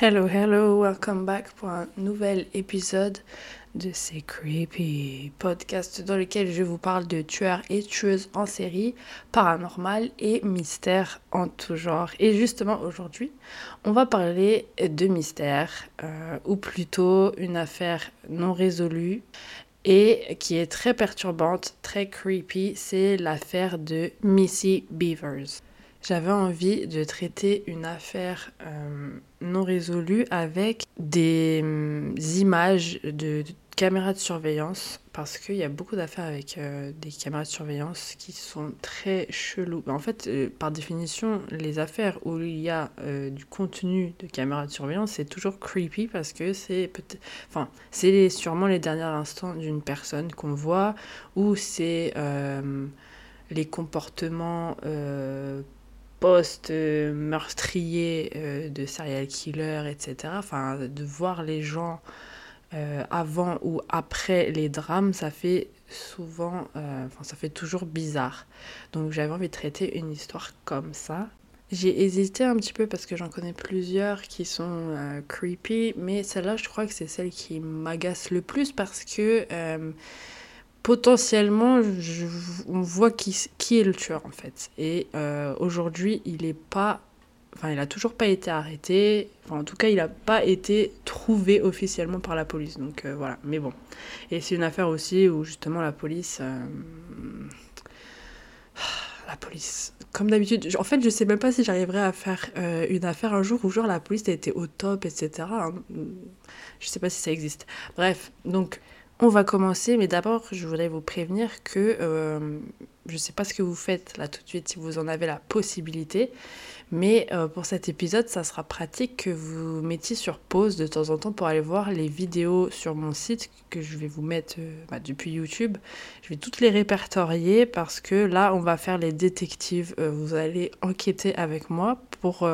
Hello, hello, welcome back pour un nouvel épisode de C'est Creepy, podcast dans lequel je vous parle de tueurs et tueuses en série, paranormal et mystère en tout genre. Et justement aujourd'hui, on va parler de mystère, euh, ou plutôt une affaire non résolue et qui est très perturbante, très creepy, c'est l'affaire de Missy Beavers. J'avais envie de traiter une affaire euh, non résolue avec des hum, images de, caméras de surveillance parce qu'il y a beaucoup d'affaires avec euh, des caméras de surveillance qui sont très chelous. En fait, euh, par définition, les affaires où il y a du contenu de caméras de surveillance, c'est toujours creepy parce que c'est peut-être, enfin, c'est sûrement les derniers instants d'une personne qu'on voit ou c'est les comportements post-meurtriers euh, de serial killers, etc. Enfin, de voir les gens euh, avant ou après les drames, ça fait souvent, euh, ça fait toujours bizarre. Donc j'avais envie de traiter une histoire comme ça. J'ai hésité un petit peu parce que j'en connais plusieurs qui sont creepy, mais celle-là, je crois que c'est celle qui m'agace le plus parce que potentiellement, on voit qui, est le tueur en fait. Et euh, aujourd'hui, il est pas, enfin, il a toujours pas été arrêté. Enfin, en tout cas, il a pas été trouvé officiellement par la police. Donc euh, voilà. Mais bon, et c'est une affaire aussi où justement la police, euh, la police. Comme d'habitude, en fait, je sais même pas si j'arriverai à faire une affaire un jour où genre la police a été au top, etc. hein. Je sais pas si ça existe. Bref, donc on va commencer, mais d'abord, je voudrais vous prévenir que euh, je ne sais pas ce que vous faites là tout de suite si vous en avez la possibilité, mais euh, pour cet épisode, ça sera pratique que vous mettiez sur pause de temps en temps pour aller voir les vidéos sur mon site que je vais vous mettre euh, bah, depuis YouTube. Je vais toutes les répertorier parce que là, on va faire les détectives. Vous allez enquêter avec moi pour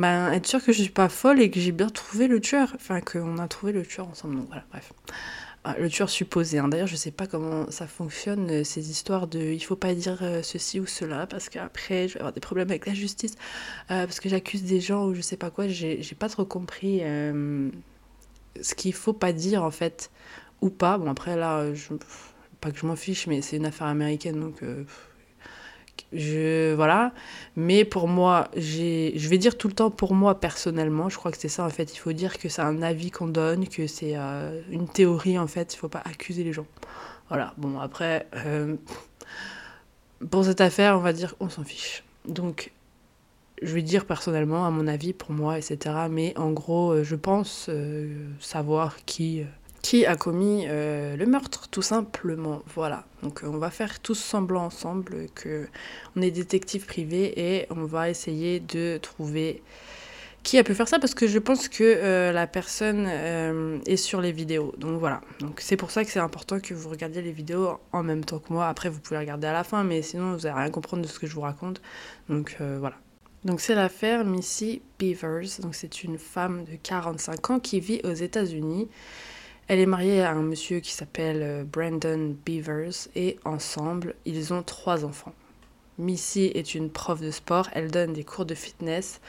ben, être sûr que je suis pas folle et que j'ai bien trouvé le tueur. Enfin, qu'on a trouvé le tueur ensemble. Donc voilà, bref. Ah, le tueur supposé. hein. D'ailleurs, je sais pas comment ça fonctionne, euh, ces histoires de il faut pas dire euh, ceci ou cela, parce qu'après, je vais avoir des problèmes avec la justice, euh, parce que j'accuse des gens ou je sais pas quoi. J'ai pas trop compris ce qu'il faut pas dire, en fait, ou pas. Bon, après, là, pas que je m'en fiche, mais c'est une affaire américaine, donc. Je voilà. Mais pour moi je vais dire tout le temps pour moi personnellement je crois que c'est ça en fait. Il faut dire que c'est un avis qu'on donne que c'est euh, une théorie en fait. Il faut pas accuser les gens. Voilà. Bon après euh, pour cette affaire on va dire on s'en fiche. Donc je vais dire personnellement à mon avis pour moi etc mais en gros euh, je pense savoir qui qui a commis euh, le meurtre, tout simplement. Voilà. Donc on va faire tous semblant ensemble que on est détective privé et on va essayer de trouver qui a pu faire ça parce que je pense que euh, la personne euh, est sur les vidéos. Donc voilà. Donc c'est pour ça que c'est important que vous regardiez les vidéos en même temps que moi. Après vous pouvez regarder à la fin, mais sinon vous n'allez rien comprendre de ce que je vous raconte. Donc voilà. Donc c'est l'affaire Missy Beavers. Donc c'est une femme de 45 ans qui vit aux États-Unis. Elle est mariée à un monsieur qui s'appelle euh, Brandon Beavers et ensemble, ils ont trois enfants. Missy est une prof de sport, elle donne des cours de fitness,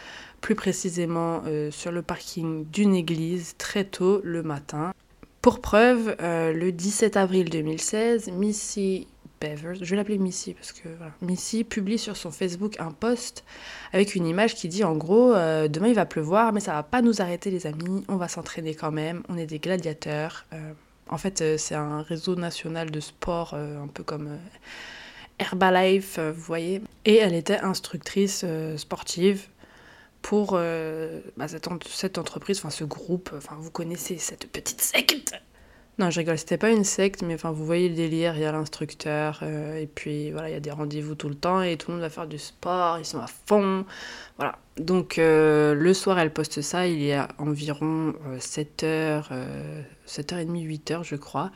plus précisément euh, sur le parking d'une église très tôt le matin. Pour preuve, euh, le 17 avril 2016, Missy Je vais l'appeler Missy parce que Missy publie sur son Facebook un post avec une image qui dit en gros euh, demain il va pleuvoir mais ça va pas nous arrêter les amis, on va s'entraîner quand même, on est des gladiateurs. en fait, c'est un réseau national de sport un peu comme Herbalife, vous voyez. Et elle était instructrice sportive pour euh, bah, cette, cette, entreprise, enfin ce groupe, enfin vous connaissez cette petite secte. Non, je rigole, c'était pas une secte, mais vous voyez le délire, il y a l'instructeur, euh, et puis voilà, il y a des rendez-vous tout le temps, et tout le monde va faire du sport, ils sont à fond, voilà. Donc euh, le soir, elle poste ça, il y a environ 7h, 7h30, 8h je crois,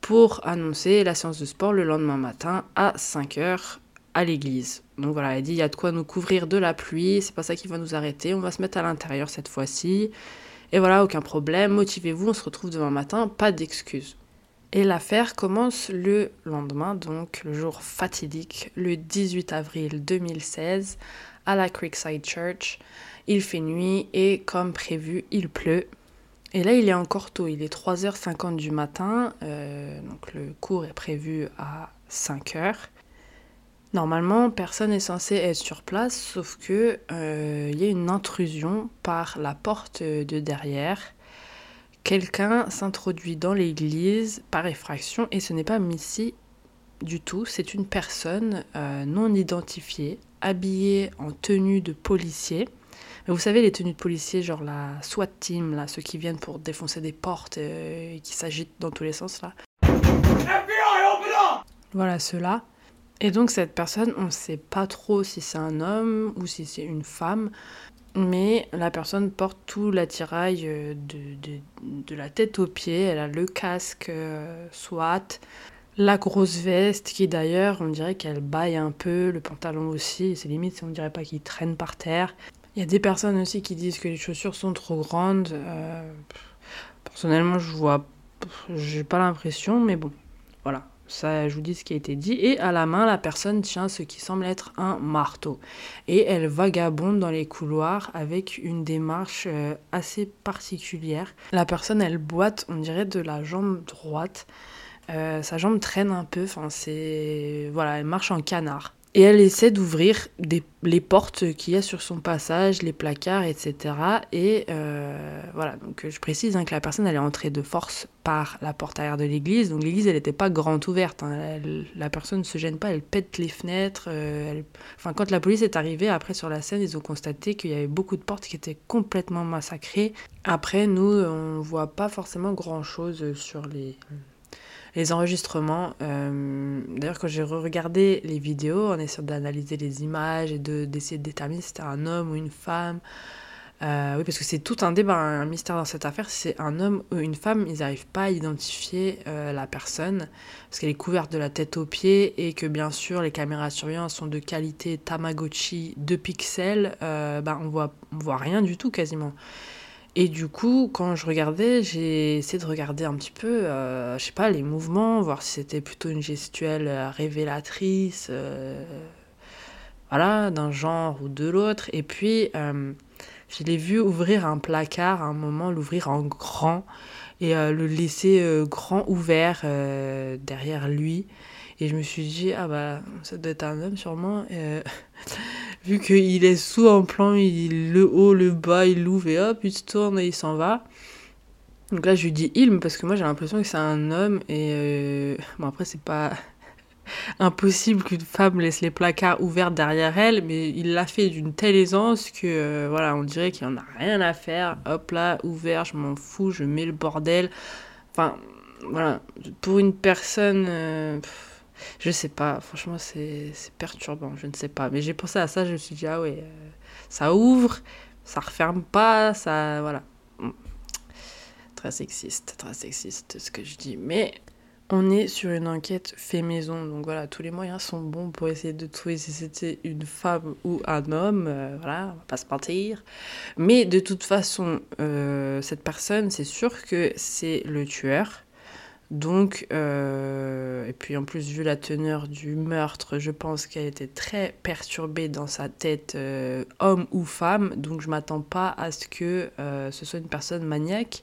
pour annoncer la séance de sport le lendemain matin à 5h à l'église. Donc voilà, elle dit il y a de quoi nous couvrir de la pluie, c'est pas ça qui va nous arrêter, on va se mettre à l'intérieur cette fois-ci. Et voilà, aucun problème, motivez-vous, on se retrouve demain matin, pas d'excuses. Et l'affaire commence le lendemain, donc le jour fatidique, le 18 avril 2016, à la Creekside Church. Il fait nuit et comme prévu, il pleut. Et là, il est encore tôt, il est 3h50 du matin, euh, donc le cours est prévu à 5h. Normalement, personne n'est censé être sur place, sauf que euh, il y a une intrusion par la porte de derrière. Quelqu'un s'introduit dans l'église par effraction et ce n'est pas Missy du tout, c'est une personne euh, non identifiée, habillée en tenue de policier. vous savez, les tenues de policier, genre la SWAT team, là, ceux qui viennent pour défoncer des portes euh, et qui s'agitent dans tous les sens, là. Voilà, ceux-là. Et donc cette personne, on ne sait pas trop si c'est un homme ou si c'est une femme, mais la personne porte tout l'attirail euh, de, de, la tête aux pieds, elle a le casque euh, SWAT, la grosse veste qui d'ailleurs on dirait qu'elle baille un peu, le pantalon aussi, c'est limite on dirait pas qu'il traîne par terre. Il y a des personnes aussi qui disent que les chaussures sont trop grandes. Euh, personnellement je vois, j'ai pas l'impression, mais bon, voilà. Je vous dis ce qui a été dit. Et à la main, la personne tient ce qui semble être un marteau. Et elle vagabonde dans les couloirs avec une démarche euh, assez particulière. La personne, elle boite, on dirait, de la jambe droite. Euh, sa jambe traîne un peu. Enfin, c'est. Voilà, elle marche en canard. Et elle essaie d'ouvrir les portes qu'il y a sur son passage, les placards, etc. Et euh, voilà, donc je précise hein, que la personne, elle est entrée de force par la porte arrière de l'église. Donc l'église, elle n'était pas grande ouverte. Hein. la personne ne se gêne pas, elle pète les fenêtres. Euh, enfin, quand la police est arrivée, après sur la scène, ils ont constaté qu'il y avait beaucoup de portes qui étaient complètement massacrées. Après, nous, on voit pas forcément grand-chose sur les les enregistrements. Euh, d'ailleurs, quand j'ai regardé les vidéos en essayant d'analyser les images et d'essayer de, déterminer si c'était un homme ou une femme, euh, oui, parce que c'est tout un débat, un mystère dans cette affaire. Si c'est un homme ou une femme, ils n'arrivent pas à identifier euh, la personne parce qu'elle est couverte de la tête aux pieds et que bien sûr les caméras de surveillance sont de qualité Tamagotchi 2 pixels. ben, on voit, on voit rien du tout quasiment. Et du coup, quand je regardais, j'ai essayé de regarder un petit peu, euh, je sais pas, les mouvements, voir si c'était plutôt une gestuelle euh, révélatrice, euh, voilà, d'un genre ou de l'autre. Et puis, je l'ai vu ouvrir un placard à un moment, l'ouvrir en grand et le laisser grand ouvert derrière lui. Et je me suis dit, ah bah, ça doit être un homme sûrement. vu qu'il est sous en plan, il le haut, le bas, il l'ouvre et hop, il se tourne et il s'en va. Donc là, je lui dis il, parce que moi j'ai l'impression que c'est un homme et euh, bon après c'est pas impossible qu'une femme laisse les placards ouverts derrière elle, mais il l'a fait d'une telle aisance que euh, voilà, on dirait qu'il en a rien à faire. Hop là, ouvert, je m'en fous, je mets le bordel. Enfin voilà, pour une personne. Euh, je sais pas, franchement, c'est perturbant, je ne sais pas. Mais j'ai pensé à ça, je me suis dit, ah ouais, euh, ça ouvre, ça referme pas, ça. Voilà. Mm. Très sexiste, très sexiste ce que je dis. Mais on est sur une enquête fait maison, donc voilà, tous les moyens sont bons pour essayer de trouver si c'était une femme ou un homme, euh, voilà, on va pas se mentir. Mais de toute façon, euh, cette personne, c'est sûr que c'est le tueur. Donc, euh, et puis en plus, vu la teneur du meurtre, je pense qu'elle était très perturbée dans sa tête, euh, homme ou femme. Donc, je m'attends pas à ce que euh, ce soit une personne maniaque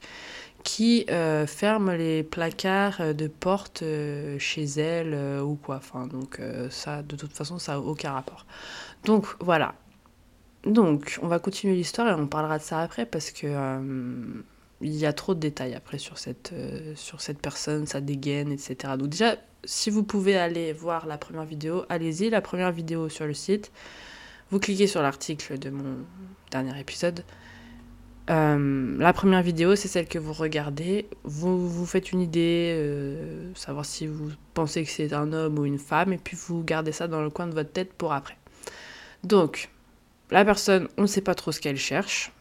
qui ferme les placards de porte chez elle ou quoi. Enfin, donc, ça, de toute façon, ça n'a aucun rapport. Donc, voilà. Donc, on va continuer l'histoire et on parlera de ça après parce que il y a trop de détails après sur cette, euh, sur cette personne, sa dégaine, etc. Donc déjà, si vous pouvez aller voir la première vidéo, allez-y, la première vidéo sur le site. Vous cliquez sur l'article de mon dernier épisode. Euh, la première vidéo, c'est celle que vous regardez. Vous vous faites une idée, euh, savoir si vous pensez que c'est un homme ou une femme, et puis vous gardez ça dans le coin de votre tête pour après. Donc, la personne, on ne sait pas trop ce qu'elle cherche.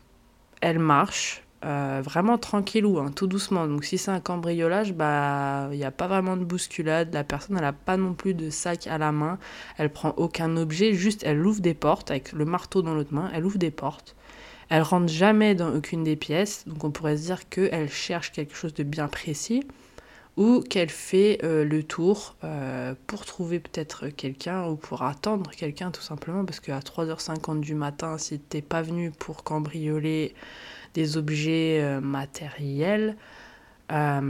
Elle marche, euh, vraiment tranquillou, hein, tout doucement. Donc si c'est un cambriolage, bah il n'y a pas vraiment de bousculade. La personne, elle n'a pas non plus de sac à la main. Elle prend aucun objet, juste elle ouvre des portes avec le marteau dans l'autre main. Elle ouvre des portes. Elle rentre jamais dans aucune des pièces. Donc on pourrait se dire qu'elle cherche quelque chose de bien précis ou qu'elle fait euh, le tour euh, pour trouver peut-être quelqu'un ou pour attendre quelqu'un tout simplement parce qu'à 3h50 du matin si t'es pas venu pour cambrioler des objets euh, matériels, euh,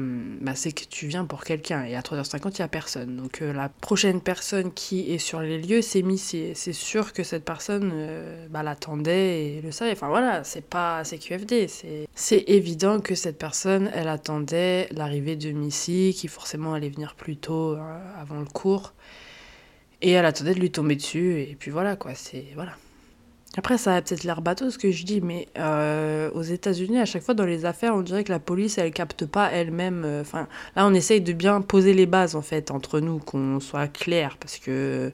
bah, c'est que tu viens pour quelqu'un et à 3h50 il n'y a personne. Donc euh, la prochaine personne qui est sur les lieux c'est Missy. C'est sûr que cette personne bah, l'attendait et le savait. Enfin voilà, c'est pas QFD. C'est évident que cette personne elle attendait l'arrivée de Missy qui forcément allait venir plus tôt avant le cours. Et elle attendait de lui tomber dessus et puis voilà quoi, c'est voilà. Après, ça a peut-être l'air bateau ce que je dis, mais euh, aux États-Unis, à chaque fois dans les affaires, on dirait que la police, elle capte pas elle-même. Euh, enfin, là, on essaye de bien poser les bases en fait entre nous, qu'on soit clair, parce que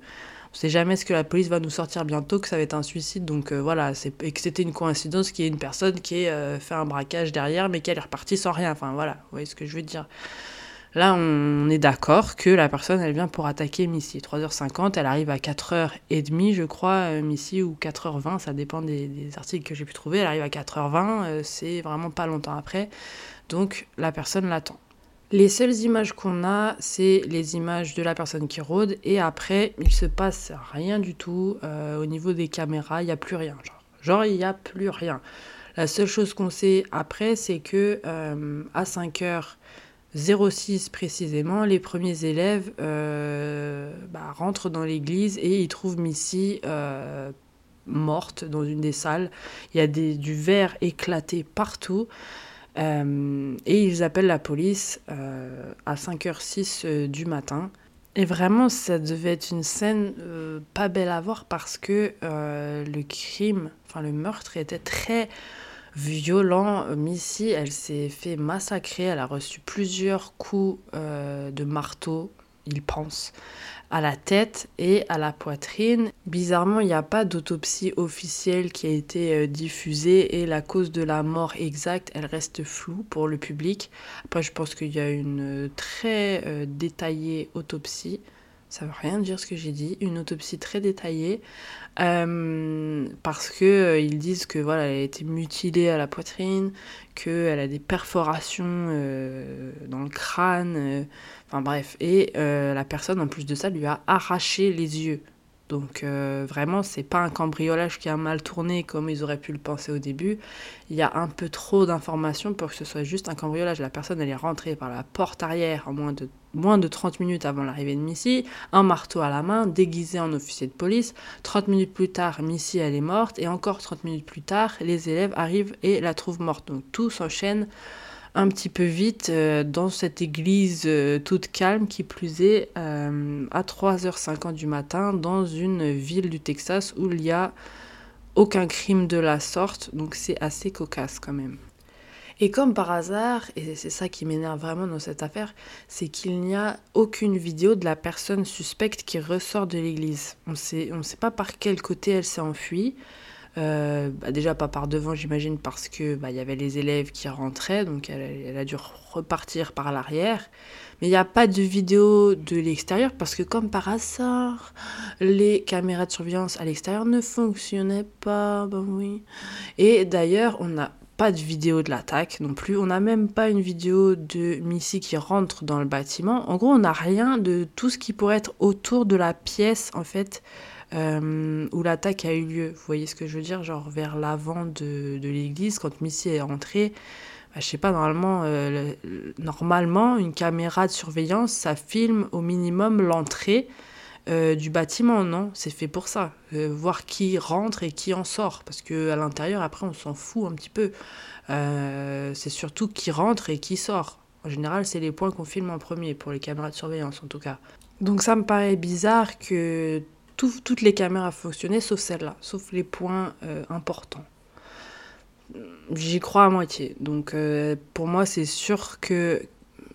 on sait jamais ce que la police va nous sortir bientôt, que ça va être un suicide. Donc euh, voilà, et que c'était une coïncidence qu'il y ait une personne qui ait fait un braquage derrière, mais qu'elle est repartie sans rien. Enfin voilà, vous voyez ce que je veux dire. Là, on est d'accord que la personne, elle vient pour attaquer Missy. 3h50, elle arrive à 4h30, je crois, euh, Missy, ou 4h20, ça dépend des, articles que j'ai pu trouver. Elle arrive à 4h20, euh, c'est vraiment pas longtemps après. Donc, la personne l'attend. Les seules images qu'on a, c'est les images de la personne qui rôde, et après, il se passe rien du tout. Euh, au niveau des caméras, il n'y a plus rien. Genre, il n'y a plus rien. La seule chose qu'on sait après, c'est que à 5 h 06 précisément, les premiers élèves euh, bah, rentrent dans l'église et ils trouvent Missy euh, morte dans une des salles. Il y a du verre éclaté partout. Euh, et ils appellent la police à 5h06 du matin. Et vraiment, ça devait être une scène pas belle à voir parce que le crime, enfin le meurtre était très violent. Missy, elle s'est fait massacrer. Elle a reçu plusieurs coups euh, de marteau, il pense, à la tête et à la poitrine. Bizarrement, il n'y a pas d'autopsie officielle qui a été euh, diffusée et la cause de la mort exacte, elle reste floue pour le public. Après, je pense qu'il y a une très euh, détaillée autopsie ça veut rien dire ce que j'ai dit, une autopsie très détaillée, euh, parce que euh, ils disent que voilà, elle a été mutilée à la poitrine, qu'elle a des perforations euh, dans le crâne, enfin bref, et la personne en plus de ça lui a arraché les yeux. Donc euh, vraiment, c'est pas un cambriolage qui a mal tourné comme ils auraient pu le penser au début. Il y a un peu trop d'informations pour que ce soit juste un cambriolage. La personne, est rentrée par la porte arrière en moins de, moins de 30 minutes avant l'arrivée de Missy, un marteau à la main, déguisée en officier de police. 30 minutes plus tard, Missy, elle est morte. Et encore 30 minutes plus tard, les élèves arrivent et la trouvent morte. Donc tout s'enchaîne un petit peu vite euh, dans cette église euh, toute calme qui plus est euh, à 3h50 du matin dans une ville du Texas où il n'y a aucun crime de la sorte donc c'est assez cocasse quand même. Et comme par hasard, et c'est ça qui m'énerve vraiment dans cette affaire, c'est qu'il n'y a aucune vidéo de la personne suspecte qui ressort de l'église. On sait, on ne sait pas par quel côté elle s'est enfuie. Euh, bah déjà pas par devant, j'imagine, parce que bah, y avait les élèves qui rentraient, donc elle, a dû repartir par l'arrière. Mais il n'y a pas de vidéo de l'extérieur parce que comme par hasard, les caméras de surveillance à l'extérieur ne fonctionnaient pas. Ben oui. Et d'ailleurs, on n'a pas de vidéo de l'attaque non plus. On n'a même pas une vidéo de Missy qui rentre dans le bâtiment. En gros, on n'a rien de tout ce qui pourrait être autour de la pièce, en fait, euh, où l'attaque a eu lieu. Vous voyez ce que je veux dire Genre vers l'avant de, l'église, quand Missy est rentrée. Bah, je sais pas, normalement, euh, le- normalement, une caméra de surveillance, ça filme au minimum l'entrée euh, du bâtiment, non? C'est fait pour ça. Voir qui rentre et qui en sort. Parce que à l'intérieur, après, on s'en fout un petit peu. C'est surtout qui rentre et qui sort. En général, c'est les points qu'on filme en premier, pour les caméras de surveillance en tout cas. Donc ça me paraît bizarre que tout- toutes les caméras fonctionnaient, sauf celle-là, sauf les points euh, importants. J'y crois à moitié. Donc euh, pour moi, c'est sûr que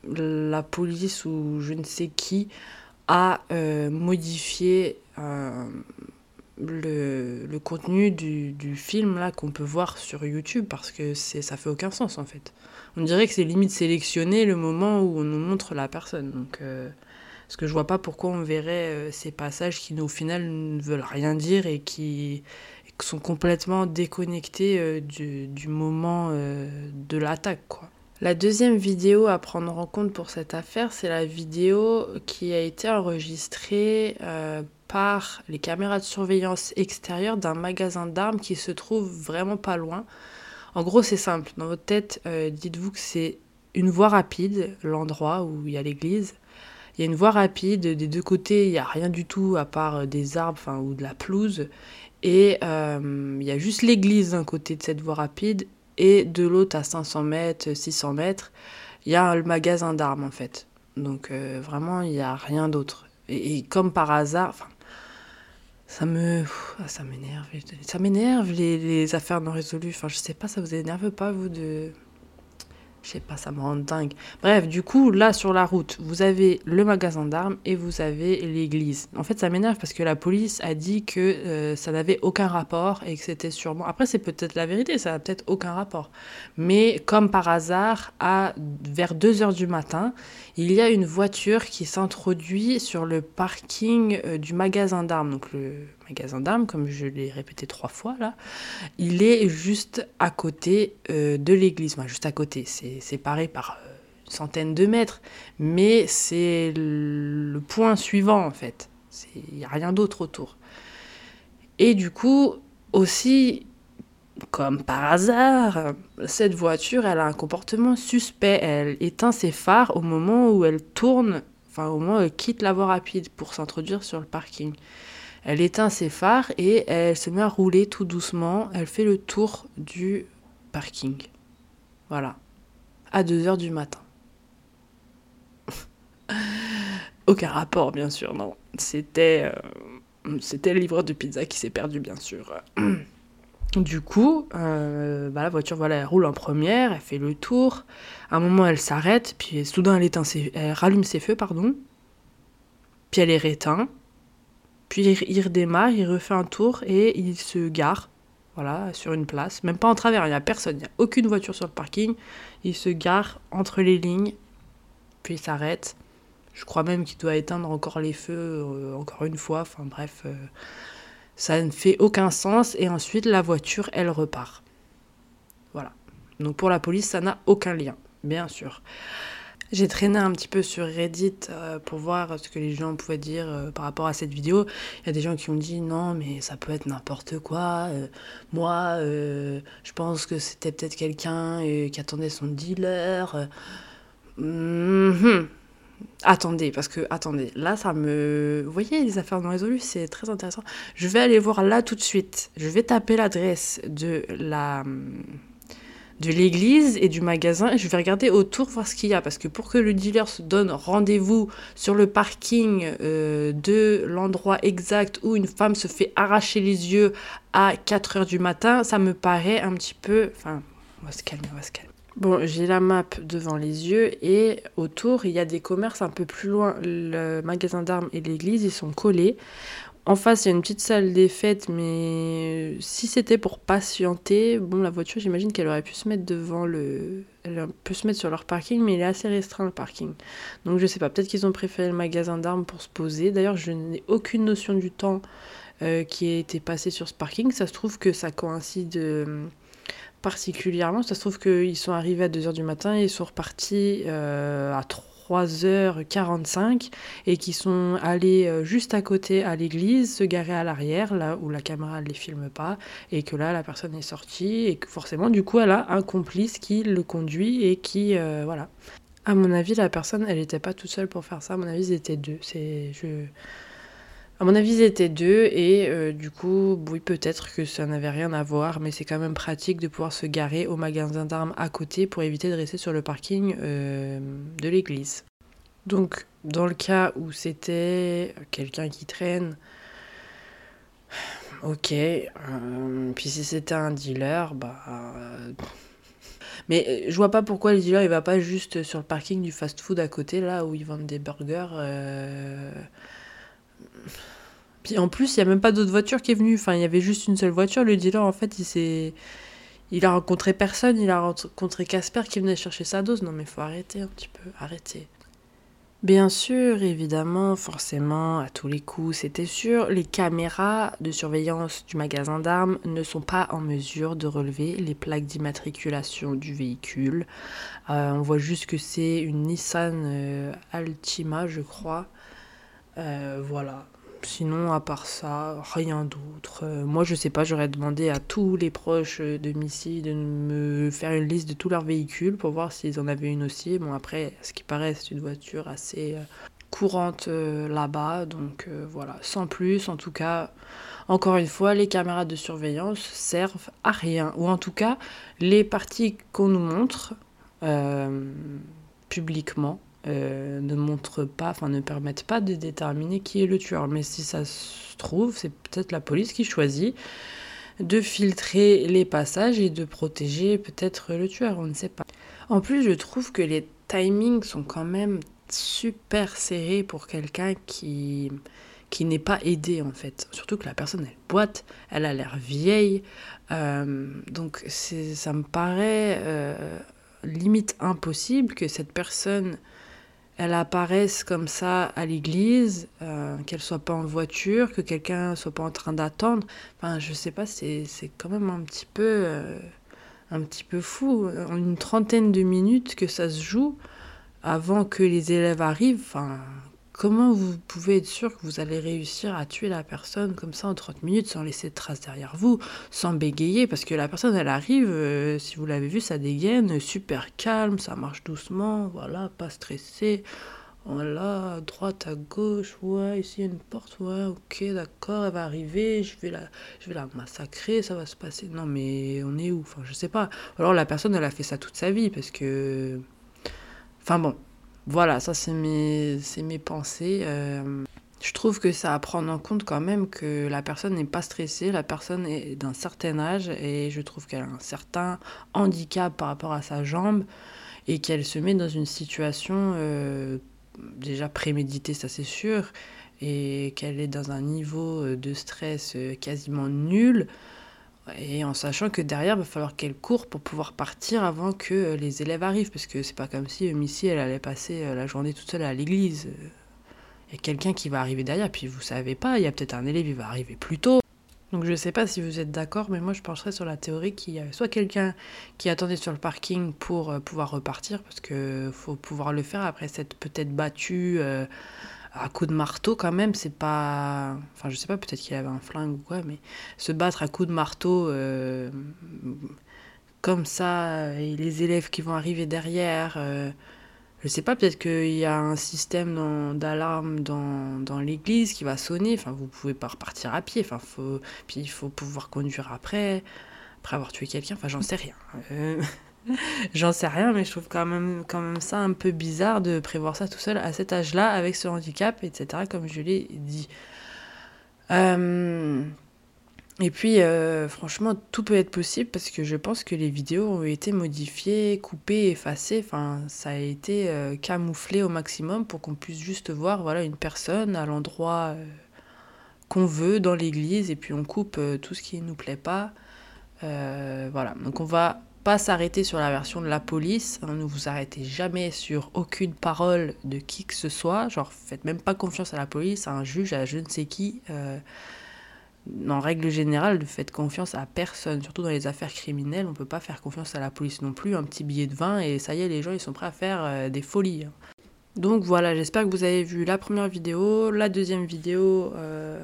la police ou je ne sais qui a euh, modifié le, contenu du, film là qu'on peut voir sur YouTube parce que c'est ça fait aucun sens en fait. On dirait que c'est limite sélectionner le moment où on nous montre la personne. Donc parce que je vois pas pourquoi on verrait euh, ces passages qui au final ne veulent rien dire et qui, sont complètement déconnectés euh, du, moment euh, de l'attaque quoi. La deuxième vidéo à prendre en compte pour cette affaire, c'est la vidéo qui a été enregistrée par les caméras de surveillance extérieures d'un magasin d'armes qui se trouve vraiment pas loin. En gros, c'est simple. Dans votre tête, dites-vous que c'est une voie rapide, l'endroit où il y a l'église. Il y a une voie rapide, des deux côtés, il n'y a rien du tout à part euh, des arbres enfin, ou de la pelouse. Et euh, il y a juste l'église d'un côté de cette voie rapide et de l'autre à 500 mètres, 600 mètres, il y a le magasin d'armes en fait. Donc euh, vraiment, il n'y a rien d'autre. Et, comme par hasard, ça me, ah, ça m'énerve, ça m'énerve les, les affaires non résolues. Enfin, je sais pas, ça vous énerve pas vous de, je sais pas, ça me rend dingue. Bref, du coup, là sur la route, vous avez le magasin d'armes et vous avez l'église. En fait, ça m'énerve parce que la police a dit que euh, ça n'avait aucun rapport et que c'était sûrement. Après, c'est peut-être la vérité, ça n'a peut-être aucun rapport. Mais comme par hasard, à vers 2 heures du matin, il y a une voiture qui s'introduit sur le parking euh, du magasin d'armes. Magasin d'armes, comme je l'ai répété trois fois là, il est juste à côté euh, de l'église. Enfin, juste à côté, c'est séparé par euh, une centaine de mètres. Mais c'est le point suivant en fait. Il n'y a rien d'autre autour. Et du coup, aussi, comme par hasard, cette voiture, elle a un comportement suspect. Elle éteint ses phares au moment où elle tourne, enfin au moment où elle quitte la voie rapide pour s'introduire sur le parking. Elle éteint ses phares et elle se met à rouler tout doucement. Elle fait le tour du parking. Voilà. À 2 heures du matin. Aucun rapport, bien sûr, non. C'était, euh, c'était le livreur de pizza qui s'est perdu, bien sûr. Du coup, euh, bah, la voiture, voilà, elle roule en première, elle fait le tour. À un moment, elle s'arrête, puis soudain, elle, éteint ses- elle rallume ses feux, pardon. Puis elle les réteint. Puis il, redémarre, il refait un tour et il se gare, voilà, sur une place. Même pas en travers, il n'y a personne, il n'y a aucune voiture sur le parking. Il se gare entre les lignes, puis il s'arrête. Je crois même qu'il doit éteindre encore les feux, euh, encore une fois. Enfin bref, euh, ça ne fait aucun sens. Et ensuite, la voiture, elle repart. Voilà. Donc pour la police, ça n'a aucun lien, bien sûr. J'ai traîné un petit peu sur Reddit euh, pour voir ce que les gens pouvaient dire euh, par rapport à cette vidéo. Il y a des gens qui ont dit non, mais ça peut être n'importe quoi. Euh, moi, je pense que c'était peut-être quelqu'un qui attendait son dealer. Mhm. Attendez, parce que, attendez, là, ça me... Vous voyez, les affaires non résolues, c'est très intéressant. Je vais aller voir là tout de suite. Je vais taper l'adresse de la de l'église et du magasin je vais regarder autour voir ce qu'il y a parce que pour que le dealer se donne rendez-vous sur le parking euh, de l'endroit exact où une femme se fait arracher les yeux à 4 heures du matin, ça me paraît un petit peu... Enfin, on va se calmer, on va se calmer. Bon, j'ai la map devant les yeux et autour, il y a des commerces un peu plus loin. Le magasin d'armes et l'église, ils sont collés. En face, il y a une petite salle des fêtes, mais si c'était pour patienter, bon, la voiture, j'imagine qu'elle aurait pu se mettre devant le. Elle peut se mettre sur leur parking, mais il est assez restreint le parking. Donc je sais pas, peut-être qu'ils ont préféré le magasin d'armes pour se poser. D'ailleurs, je n'ai aucune notion du temps euh, qui a été passé sur ce parking. Ça se trouve que ça coïncide. euh, particulièrement. Ça se trouve qu'ils sont arrivés à 2h du matin et ils sont repartis euh, à 3h45 et qui sont allés euh, juste à côté à l'église, se garer à l'arrière, là où la caméra ne les filme pas, et que là la personne est sortie et que forcément du coup elle a un complice qui le conduit et qui euh, voilà. À mon avis, la personne, elle n'était pas toute seule pour faire ça. À mon avis, ils étaient deux. C'est je à mon avis, ils étaient deux et euh, du coup, oui, peut-être que ça n'avait rien à voir, mais c'est quand même pratique de pouvoir se garer au magasin d'armes à côté pour éviter de rester sur le parking euh, de l'église. Donc, dans le cas où c'était quelqu'un qui traîne, ok. euh, puis si c'était un dealer, bah. mais je vois pas pourquoi le dealer il va pas juste sur le parking du fast-food à côté, là où ils vendent des burgers. Puis en plus, il n'y a même pas d'autre voiture qui est venue. Enfin, il y avait juste une seule voiture. Le dealer, en fait, il s'est. Il a rencontré personne. Il a rencontré Casper qui venait chercher sa dose. Non, mais faut arrêter un petit peu. Arrêtez. Bien sûr, évidemment, forcément, à tous les coups, c'était sûr, les caméras de surveillance du magasin d'armes ne sont pas en mesure de relever les plaques d'immatriculation du véhicule. Euh, on voit juste que c'est une Nissan euh, Altima, je crois. Euh, voilà. Sinon, à part ça, rien d'autre. Euh, moi, je sais pas, j'aurais demandé à tous les proches de Missy de me faire une liste de tous leurs véhicules pour voir s'ils en avaient une aussi. Bon, après, ce qui paraît, c'est une voiture assez euh, courante là-bas. Donc voilà, sans plus. En tout cas, encore une fois, les caméras de surveillance servent à rien. Ou en tout cas, les parties qu'on nous montre publiquement euh, ne montrent pas, enfin ne permettent pas de déterminer qui est le tueur. Mais si ça se trouve, c'est peut-être la police qui choisit de filtrer les passages et de protéger peut-être le tueur, on ne sait pas. En plus, je trouve que les timings sont quand même super serrés pour quelqu'un qui qui n'est pas aidé en fait. Surtout que la personne elle boite, elle a l'air vieille, Euh, donc ça me paraît euh, limite impossible que cette personne elle apparaisse comme ça à l'église, euh, qu'elle soit pas en voiture, que quelqu'un soit pas en train d'attendre. Enfin, je sais pas, c'est quand même un petit peu euh, un petit peu fou. En une trentaine de minutes que ça se joue avant que les élèves arrivent. Enfin, comment vous pouvez être sûr que vous allez réussir à tuer la personne comme ça en 30 minutes sans laisser de traces derrière vous, sans bégayer? Parce que la personne, elle arrive, euh, si vous l'avez vu, ça dégaine, super calme, ça marche doucement, voilà, pas stressé. Voilà, droite, à gauche, ouais, ici il y a une porte, ouais, ok, d'accord, elle va arriver, je vais la, je vais la massacrer, ça va se passer. Non, mais on est où? Enfin, je sais pas. Alors la personne, elle a fait ça toute sa vie parce que. Enfin bon, voilà, ça c'est mes, mes pensées. Euh, je trouve que ça à prendre en compte quand même que la personne n'est pas stressée, la personne est d'un certain âge et je trouve qu'elle a un certain handicap par rapport à sa jambe et qu'elle se met dans une situation euh, déjà préméditée, ça c'est sûr, et qu'elle est dans un niveau euh, de stress quasiment nul. Et en sachant que derrière, il va falloir qu'elle court pour pouvoir partir avant que euh, les élèves arrivent. Parce que c'est pas comme si euh, Missy, elle allait passer euh, la journée toute seule à l'église. Il y a quelqu'un qui va arriver derrière, puis vous savez pas, il y a peut-être un élève, il va arriver plus tôt. Donc je sais pas si vous êtes d'accord, mais moi je pencherais sur la théorie qu'il y avait soit quelqu'un qui attendait sur le parking pour pouvoir repartir, parce que faut pouvoir le faire après s'être peut-être battu à coups de marteau quand même, c'est pas... Enfin je sais pas, peut-être qu'il avait un flingue ou quoi, mais se battre à coups de marteau euh, comme ça, et les élèves qui vont arriver derrière... euh, je sais pas, peut-être qu'il y a un système d'alarme dans, dans l'église qui va sonner. Enfin, vous pouvez pas repartir à pied. Enfin, puis il faut pouvoir conduire après, après avoir tué quelqu'un. Enfin, j'en sais rien. Euh, j'en sais rien, mais je trouve quand même, quand même ça un peu bizarre de prévoir ça tout seul à cet âge-là, avec ce handicap, etc., comme je l'ai dit. Euh, et puis, euh, franchement, tout peut être possible parce que je pense que les vidéos ont été modifiées, coupées, effacées. Enfin, ça a été euh, camouflé au maximum pour qu'on puisse juste voir voilà, une personne à l'endroit qu'on veut dans l'église et puis on coupe tout ce qui ne nous plaît pas. Voilà, donc on va pas s'arrêter sur la version de la police. hein, ne vous arrêtez jamais sur aucune parole de qui que ce soit. Genre, faites même pas confiance à la police, à un juge, à je ne sais qui. Euh, en règle générale, ne faites confiance à personne, surtout dans les affaires criminelles. On ne peut pas faire confiance à la police non plus. Un petit billet de vin et ça y est, les gens ils sont prêts à faire euh, des folies. hein. Donc voilà, j'espère que vous avez vu la première vidéo, la deuxième vidéo euh,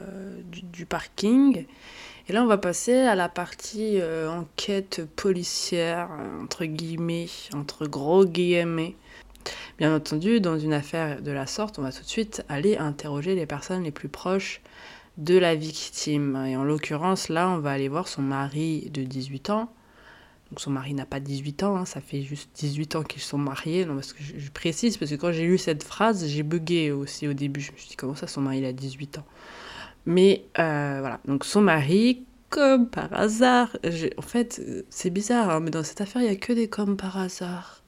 du, du parking. Et là, on va passer à la partie euh, enquête policière, euh, entre guillemets, entre gros guillemets. Bien entendu, dans une affaire de la sorte, on va tout de suite aller interroger les personnes les plus proches de la victime. Et en l'occurrence, là, on va aller voir son mari de 18 ans. Donc son mari n'a pas 18 ans, hein, ça fait juste 18 ans qu'ils sont mariés. Non, parce que je, je précise, parce que quand j'ai lu cette phrase, j'ai bugué aussi au début. Je me suis dit, comment ça, son mari, il a 18 ans? Mais euh, voilà, donc son mari, comme par hasard, en fait, c'est bizarre, hein, mais dans cette affaire, il n'y a que des comme par hasard.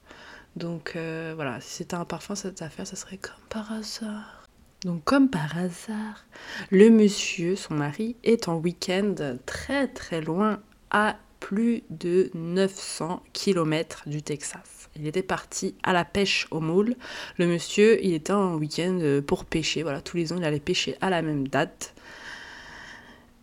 Donc euh, voilà, si c'était un parfum, cette affaire, ça serait comme par hasard. Donc comme par hasard, le monsieur, son mari, est en week-end très très loin, à plus de 900 km du Texas. Il était parti à la pêche au moule. Le monsieur, il était en week-end euh, pour pêcher. Voilà, tous les ans, il allait pêcher à la même date.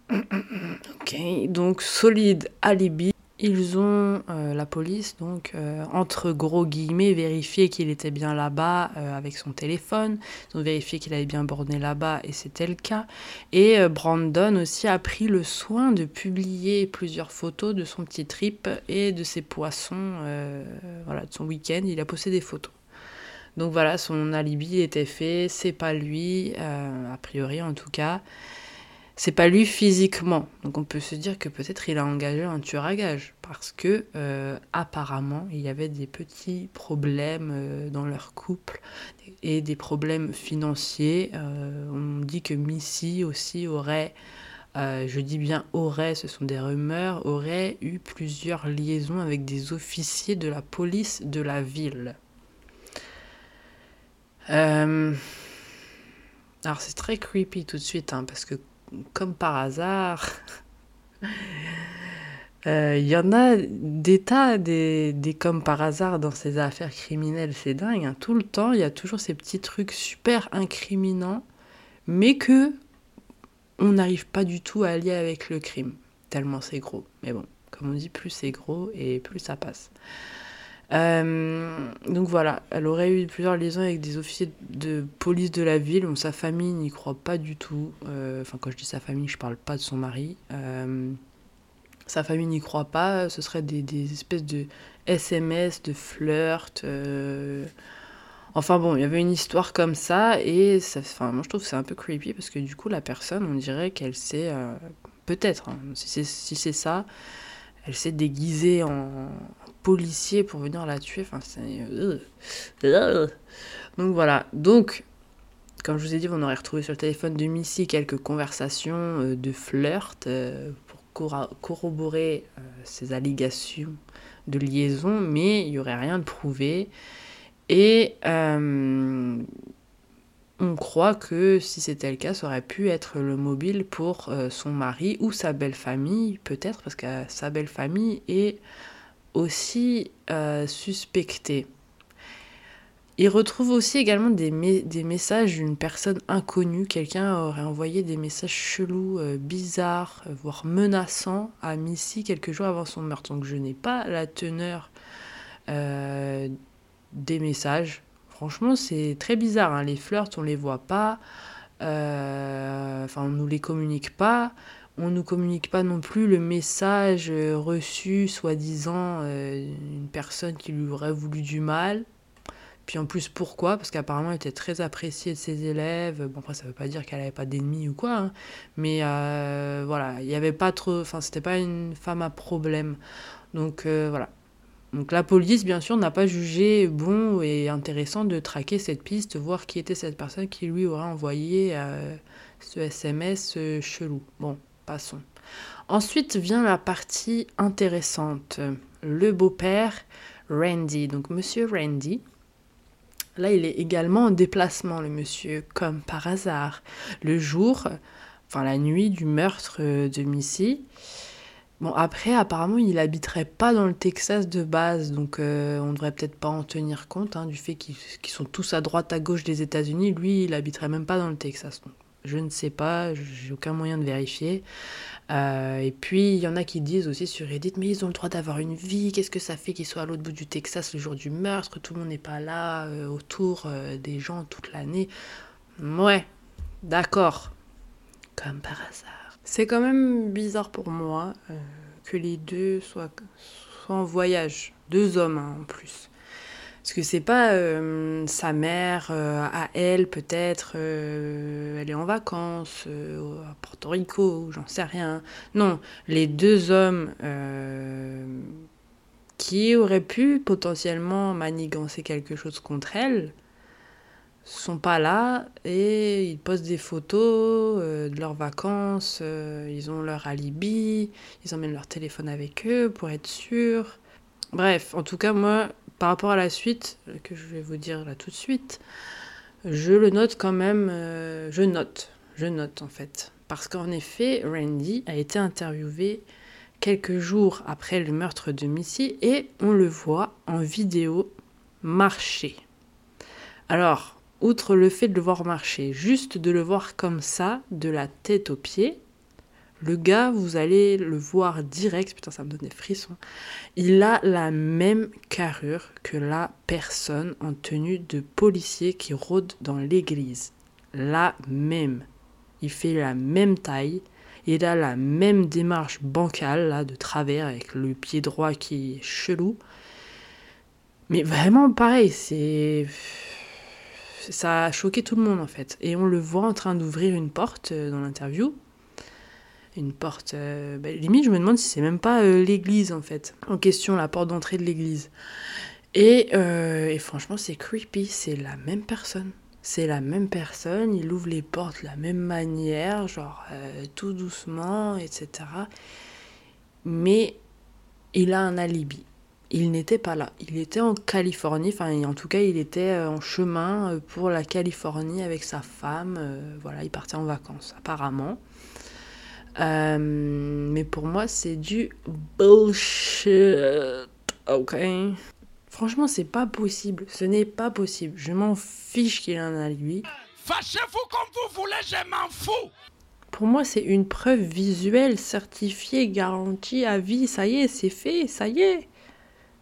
Ok, donc solide alibi. Ils ont, euh, la police, donc, euh, entre gros guillemets, vérifié qu'il était bien là-bas euh, avec son téléphone. Ils ont vérifié qu'il avait bien borné là-bas et c'était le cas. Et Brandon aussi a pris le soin de publier plusieurs photos de son petit trip et de ses poissons, voilà, de son week-end. Il a posté des photos. Donc voilà, son alibi était fait, c'est pas lui, a priori en tout cas. C'est pas lui physiquement. Donc on peut se dire que peut-être il a engagé un tueur à gage. Parce que euh, apparemment il y avait des petits problèmes euh, dans leur couple et des problèmes financiers. Euh, on dit que Missy aussi aurait, je dis bien aurait, ce sont des rumeurs, aurait eu plusieurs liaisons avec des officiers de la police de la ville. Alors c'est très creepy tout de suite, hein, parce que comme par hasard, euh, il y en a des tas, des, des comme par hasard dans ces affaires criminelles, c'est dingue. hein. Tout le temps, il y a toujours ces petits trucs super incriminants, mais que on n'arrive pas du tout à lier avec le crime, tellement c'est gros. Mais bon, comme on dit, plus c'est gros et plus ça passe. Euh, donc voilà, elle aurait eu plusieurs liaisons avec des officiers de police de la ville. Bon, sa famille n'y croit pas du tout. Euh, Enfin, quand je dis sa famille, je parle pas de son mari. Euh, sa famille n'y croit pas. Ce serait des, espèces de SMS, de flirt. Enfin bon, il y avait une histoire comme ça et enfin, moi je trouve que c'est un peu creepy parce que du coup la personne, on dirait qu'elle euh, peut-être, hein, si c'est si ça, elle s'est déguisée en policier pour venir la tuer. Enfin, c'est... euh. Donc voilà. Donc, comme je vous ai dit, on aurait retrouvé sur le téléphone de Missy quelques conversations euh, de flirt euh, pour corroborer ces allégations de liaison, mais il n'y aurait rien de prouvé. Et on croit que si c'était le cas, ça aurait pu être le mobile pour euh, son mari ou sa belle famille, peut-être, parce que sa belle famille est aussi euh, suspectée. Il retrouve aussi également des, des messages d'une personne inconnue. Quelqu'un aurait envoyé des messages chelous, euh, bizarres, euh, voire menaçants à Missy quelques jours avant son meurtre. Donc je n'ai pas la teneur euh, des messages. Franchement, c'est très bizarre. hein. Les flirts, on les voit pas. Euh, Enfin, on nous les communique pas. On nous communique pas non plus le message euh, reçu, soi-disant, euh, une personne qui lui aurait voulu du mal. Puis en plus, pourquoi? Parce qu'apparemment, elle était très appréciée de ses élèves. Bon, après, ça veut pas dire qu'elle avait pas d'ennemis ou quoi. hein. Mais voilà, il y avait pas trop. Enfin, c'était pas une femme à problème. Donc voilà. Donc la police, bien sûr, n'a pas jugé bon et intéressant de traquer cette piste, voir qui était cette personne qui lui aurait envoyé euh, ce SMS euh, chelou. Bon, passons. Ensuite vient la partie intéressante. Le beau-père, Randy. Donc monsieur Randy, là il est également en déplacement, le monsieur, comme par hasard. Le jour, enfin la nuit du meurtre euh, de Missy. Bon, après, apparemment, il habiterait pas dans le Texas de base, donc euh, on devrait peut-être pas en tenir compte hein, du fait qu'ils sont tous à droite, à gauche des États-Unis. Lui, il habiterait même pas dans le Texas. Donc, Je ne sais pas, j'ai aucun moyen de vérifier. Euh, et puis, il y en a qui disent aussi sur Reddit, mais ils ont le droit d'avoir une vie, qu'est-ce que ça fait qu'ils soient à l'autre bout du Texas le jour du meurtre, tout le monde n'est pas là euh, autour euh, des gens toute l'année. Ouais, d'accord. Comme par hasard. C'est quand même bizarre pour moi que les deux soient, en voyage. Deux hommes hein, en plus. Parce que c'est pas euh, sa mère euh, à elle, peut-être, euh, elle est en vacances à Porto Rico, j'en sais rien. Non, les deux hommes qui auraient pu potentiellement manigancer quelque chose contre elle sont pas là et ils postent des photos de leurs vacances, ils ont leur alibi, ils emmènent leur téléphone avec eux pour être sûrs. Bref, en tout cas, moi, par rapport à la suite, que je vais vous dire là tout de suite, je le note quand même, euh, je note, je note en fait. Parce qu'en effet, Randy a été interviewé quelques jours après le meurtre de Missy et on le voit en vidéo marcher. Alors, outre le fait de le voir marcher, juste de le voir comme ça, de la tête aux pieds, le gars, vous allez le voir direct, putain ça me donne des frissons, il a la même carrure que la personne en tenue de policier qui rôde dans l'église. La même. Il fait la même taille, il a la même démarche bancale, là, de travers, avec le pied droit qui est chelou. Mais vraiment pareil, c'est... Ça a choqué tout le monde en fait. Et on le voit en train d'ouvrir une porte euh, dans l'interview une porte. Euh, bah, limite, je me demande si c'est même pas euh, l'église en fait, en question, la porte d'entrée de l'église. Et, et franchement, c'est creepy, c'est la même personne. C'est la même personne, il ouvre les portes de la même manière, genre tout doucement, etc. Mais il a un alibi. Il n'était pas là. Il était en Californie, enfin en tout cas il était en chemin pour la Californie avec sa femme. voilà, il partait en vacances apparemment. Euh, mais pour moi, c'est du bullshit. Ok? Franchement, c'est pas possible. Ce n'est pas possible. Je m'en fiche qu'il en a lui. Fâchez-vous comme vous voulez, je m'en fous. Pour moi, c'est une preuve visuelle, certifiée, garantie à vie. Ça y est, c'est fait, ça y est.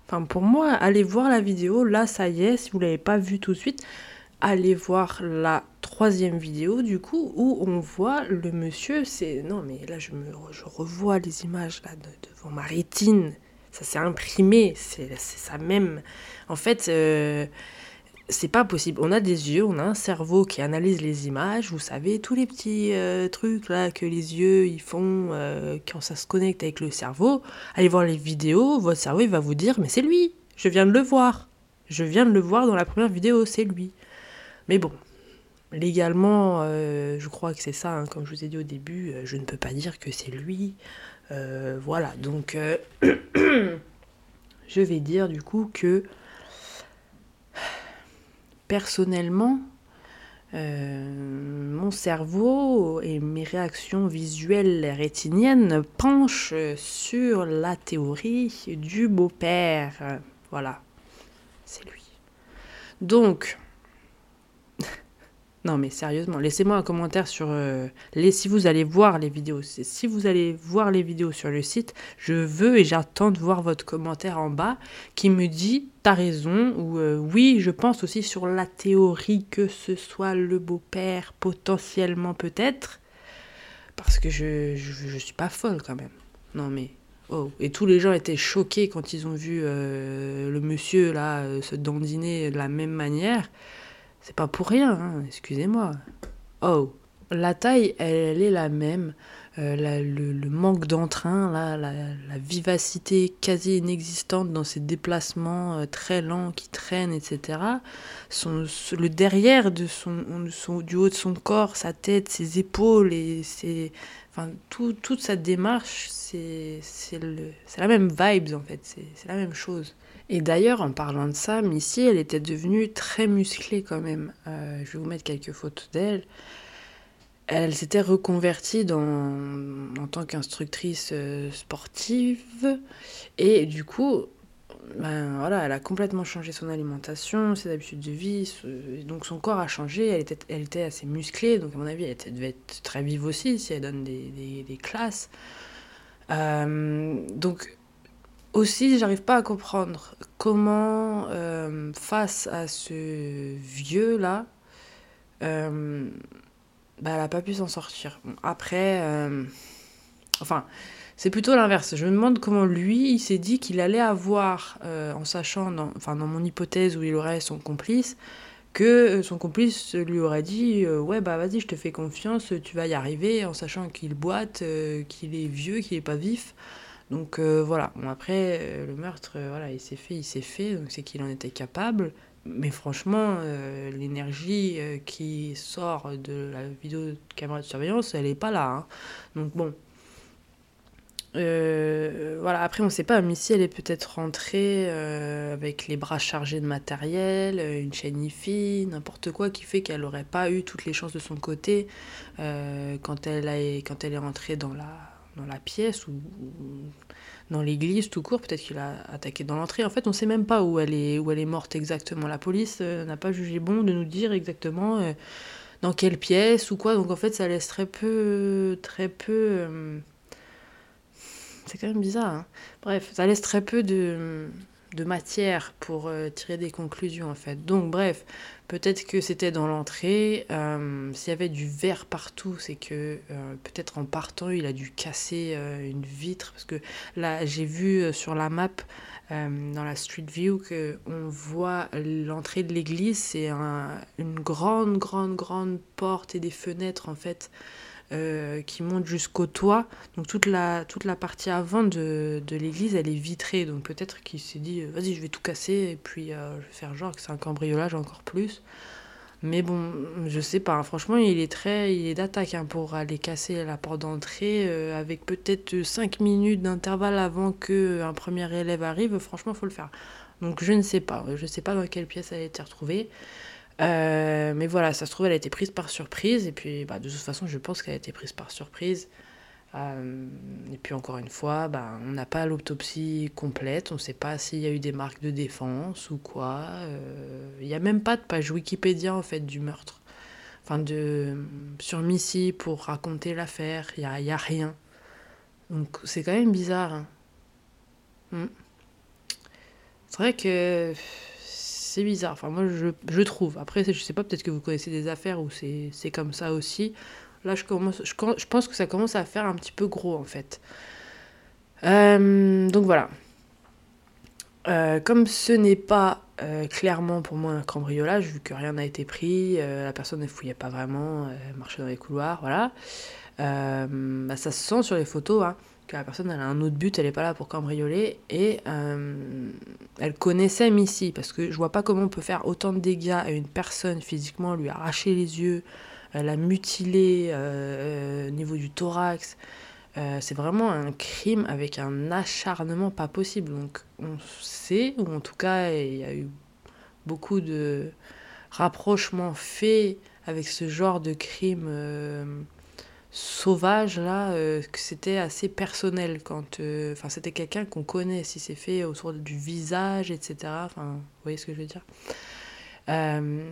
Enfin, pour moi, allez voir la vidéo. Là, ça y est, si vous l'avez pas vu tout de suite, allez voir la troisième vidéo du coup où on voit le monsieur c'est non mais là je me je revois les images là devant ma rétine ça s'est imprimé c'est ça même en fait euh, c'est pas possible. On a des yeux on a un cerveau qui analyse les images. Vous savez tous les petits euh, trucs là que les yeux ils font euh, quand ça se connecte avec le cerveau. Allez voir les vidéos votre cerveau il va vous dire mais c'est lui je viens de le voir. Je viens de le voir dans la première vidéo c'est lui. Mais bon, légalement, euh, je crois que c'est ça, hein, comme je vous ai dit au début, je ne peux pas dire que c'est lui. Voilà, donc je vais dire du coup que personnellement, mon cerveau et mes réactions visuelles rétiniennes penchent sur la théorie du beau-père. Voilà, c'est lui. Donc, non mais sérieusement, laissez-moi un commentaire sur euh, si vous allez voir les vidéos. Si vous allez voir les vidéos sur le site, je veux et j'attends de voir votre commentaire en bas qui me dit t'as raison ou euh, oui, je pense aussi sur la théorie que ce soit le beau-père potentiellement peut-être parce que je, je, suis pas folle quand même. Non mais oh et tous les gens étaient choqués quand ils ont vu euh, le monsieur là se dandiner de la même manière. C'est pas pour rien, hein, excusez-moi. Oh, la taille, elle, est la même. Euh, le, manque d'entrain, la, la, vivacité quasi inexistante dans ses déplacements euh, très lents qui traînent, etc. Son, le derrière de son, du haut de son corps, sa tête, ses épaules et enfin, tout, toute sa démarche, c'est la même vibes en fait, c'est la même chose. Et d'ailleurs, en parlant de ça, Missy, elle était devenue très musclée quand même. Euh, je vais vous mettre quelques photos d'elle. Elle s'était reconvertie en tant qu'instructrice euh, sportive. Et du coup, ben voilà, elle a complètement changé son alimentation, ses habitudes de vie, donc son corps a changé, elle était, elle était assez musclée, donc à mon avis elle devait être très vive aussi si elle donne des classes. Euh, donc aussi, j'arrive pas à comprendre comment, euh, face à ce vieux-là, euh, bah, elle a pas pu s'en sortir. Après, euh, enfin, c'est plutôt l'inverse. Je me demande comment lui, il s'est dit qu'il allait avoir, en sachant, dans, enfin, dans mon hypothèse où il aurait son complice, que son complice lui aurait dit Ouais, bah vas-y, je te fais confiance, tu vas y arriver, en sachant qu'il boite, qu'il est vieux, qu'il est pas vif. Donc euh, voilà, bon, après, euh, le meurtre, euh, voilà, il s'est fait, il s'est fait, donc c'est qu'il en était capable. Mais franchement, l'énergie qui sort de la vidéo de caméra de surveillance, elle est pas là. hein. Donc bon. Voilà, après on sait pas, Missy elle est peut-être rentrée avec les bras chargés de matériel, une chaîne IFI, n'importe quoi qui fait qu'elle aurait pas eu toutes les chances de son côté quand, elle a, quand elle est rentrée dans la, dans la pièce ou, dans l'église tout court, peut-être qu'il a attaqué dans l'entrée. En fait, on sait même pas où elle est, où elle est morte exactement. La police euh, n'a pas jugé bon de nous dire exactement euh, dans quelle pièce ou quoi. Donc en fait, ça laisse très peu, très peu. euh, c'est quand même bizarre. hein. Bref, ça laisse très peu de, de matière pour euh, tirer des conclusions en fait. Donc bref, peut-être que c'était dans l'entrée. euh, S'il y avait du verre partout, c'est que euh, peut-être en partant, il a dû casser une vitre. Parce que là, j'ai vu sur la map, dans la Street View, que on voit l'entrée de l'église. C'est un- une grande, grande, grande porte et des fenêtres en fait. Euh, qui montent jusqu'au toit. Donc toute la, toute la partie avant de, de l'église, elle est vitrée. Donc peut-être qu'il s'est dit, euh, vas-y, je vais tout casser et puis euh, je vais faire genre que c'est un cambriolage encore plus. Mais bon, je sais pas. hein. Franchement, il est très, il est d'attaque hein, pour aller casser la porte d'entrée avec peut-être 5 minutes d'intervalle avant que un premier élève arrive. Franchement, faut le faire. Donc je ne sais pas. Je sais pas dans quelle pièce elle a été retrouvée. Euh, mais voilà, ça se trouve, elle a été prise par surprise. Et puis, bah, de toute façon, je pense qu'elle a été prise par surprise. Euh, et puis, encore une fois, bah, on n'a pas l'autopsie complète. On ne sait pas s'il y a eu des marques de défense ou quoi. Euh, Il n'y a même pas de page Wikipédia, en fait, du meurtre. Enfin, de, sur Missy pour raconter l'affaire. Il n'y a rien. Donc, c'est quand même bizarre. hein. Hmm. C'est vrai que c'est bizarre. Enfin, moi, je, trouve. Après, je sais pas, peut-être que vous connaissez des affaires où c'est comme ça aussi. Là, je, commence, je, pense que ça commence à faire un petit peu gros, en fait. Euh, donc voilà. Euh, comme ce n'est pas euh, clairement pour moi un cambriolage, vu que rien n'a été pris, la personne ne fouillait pas vraiment, elle marchait dans les couloirs, voilà. Bah, ça se sent sur les photos, hein, que la personne elle a un autre but, elle n'est pas là pour cambrioler, et euh, elle connaissait Missy, parce que je vois pas comment on peut faire autant de dégâts à une personne physiquement, lui arracher les yeux, euh, la mutiler euh, au niveau du thorax. C'est vraiment un crime avec un acharnement pas possible. Donc on sait, ou en tout cas il y a eu beaucoup de rapprochements faits avec ce genre de crime sauvage là, euh, que c'était assez personnel quand, euh, enfin c'était quelqu'un qu'on connaît, si c'est fait autour du visage, etc. Enfin, vous voyez ce que je veux dire. Euh,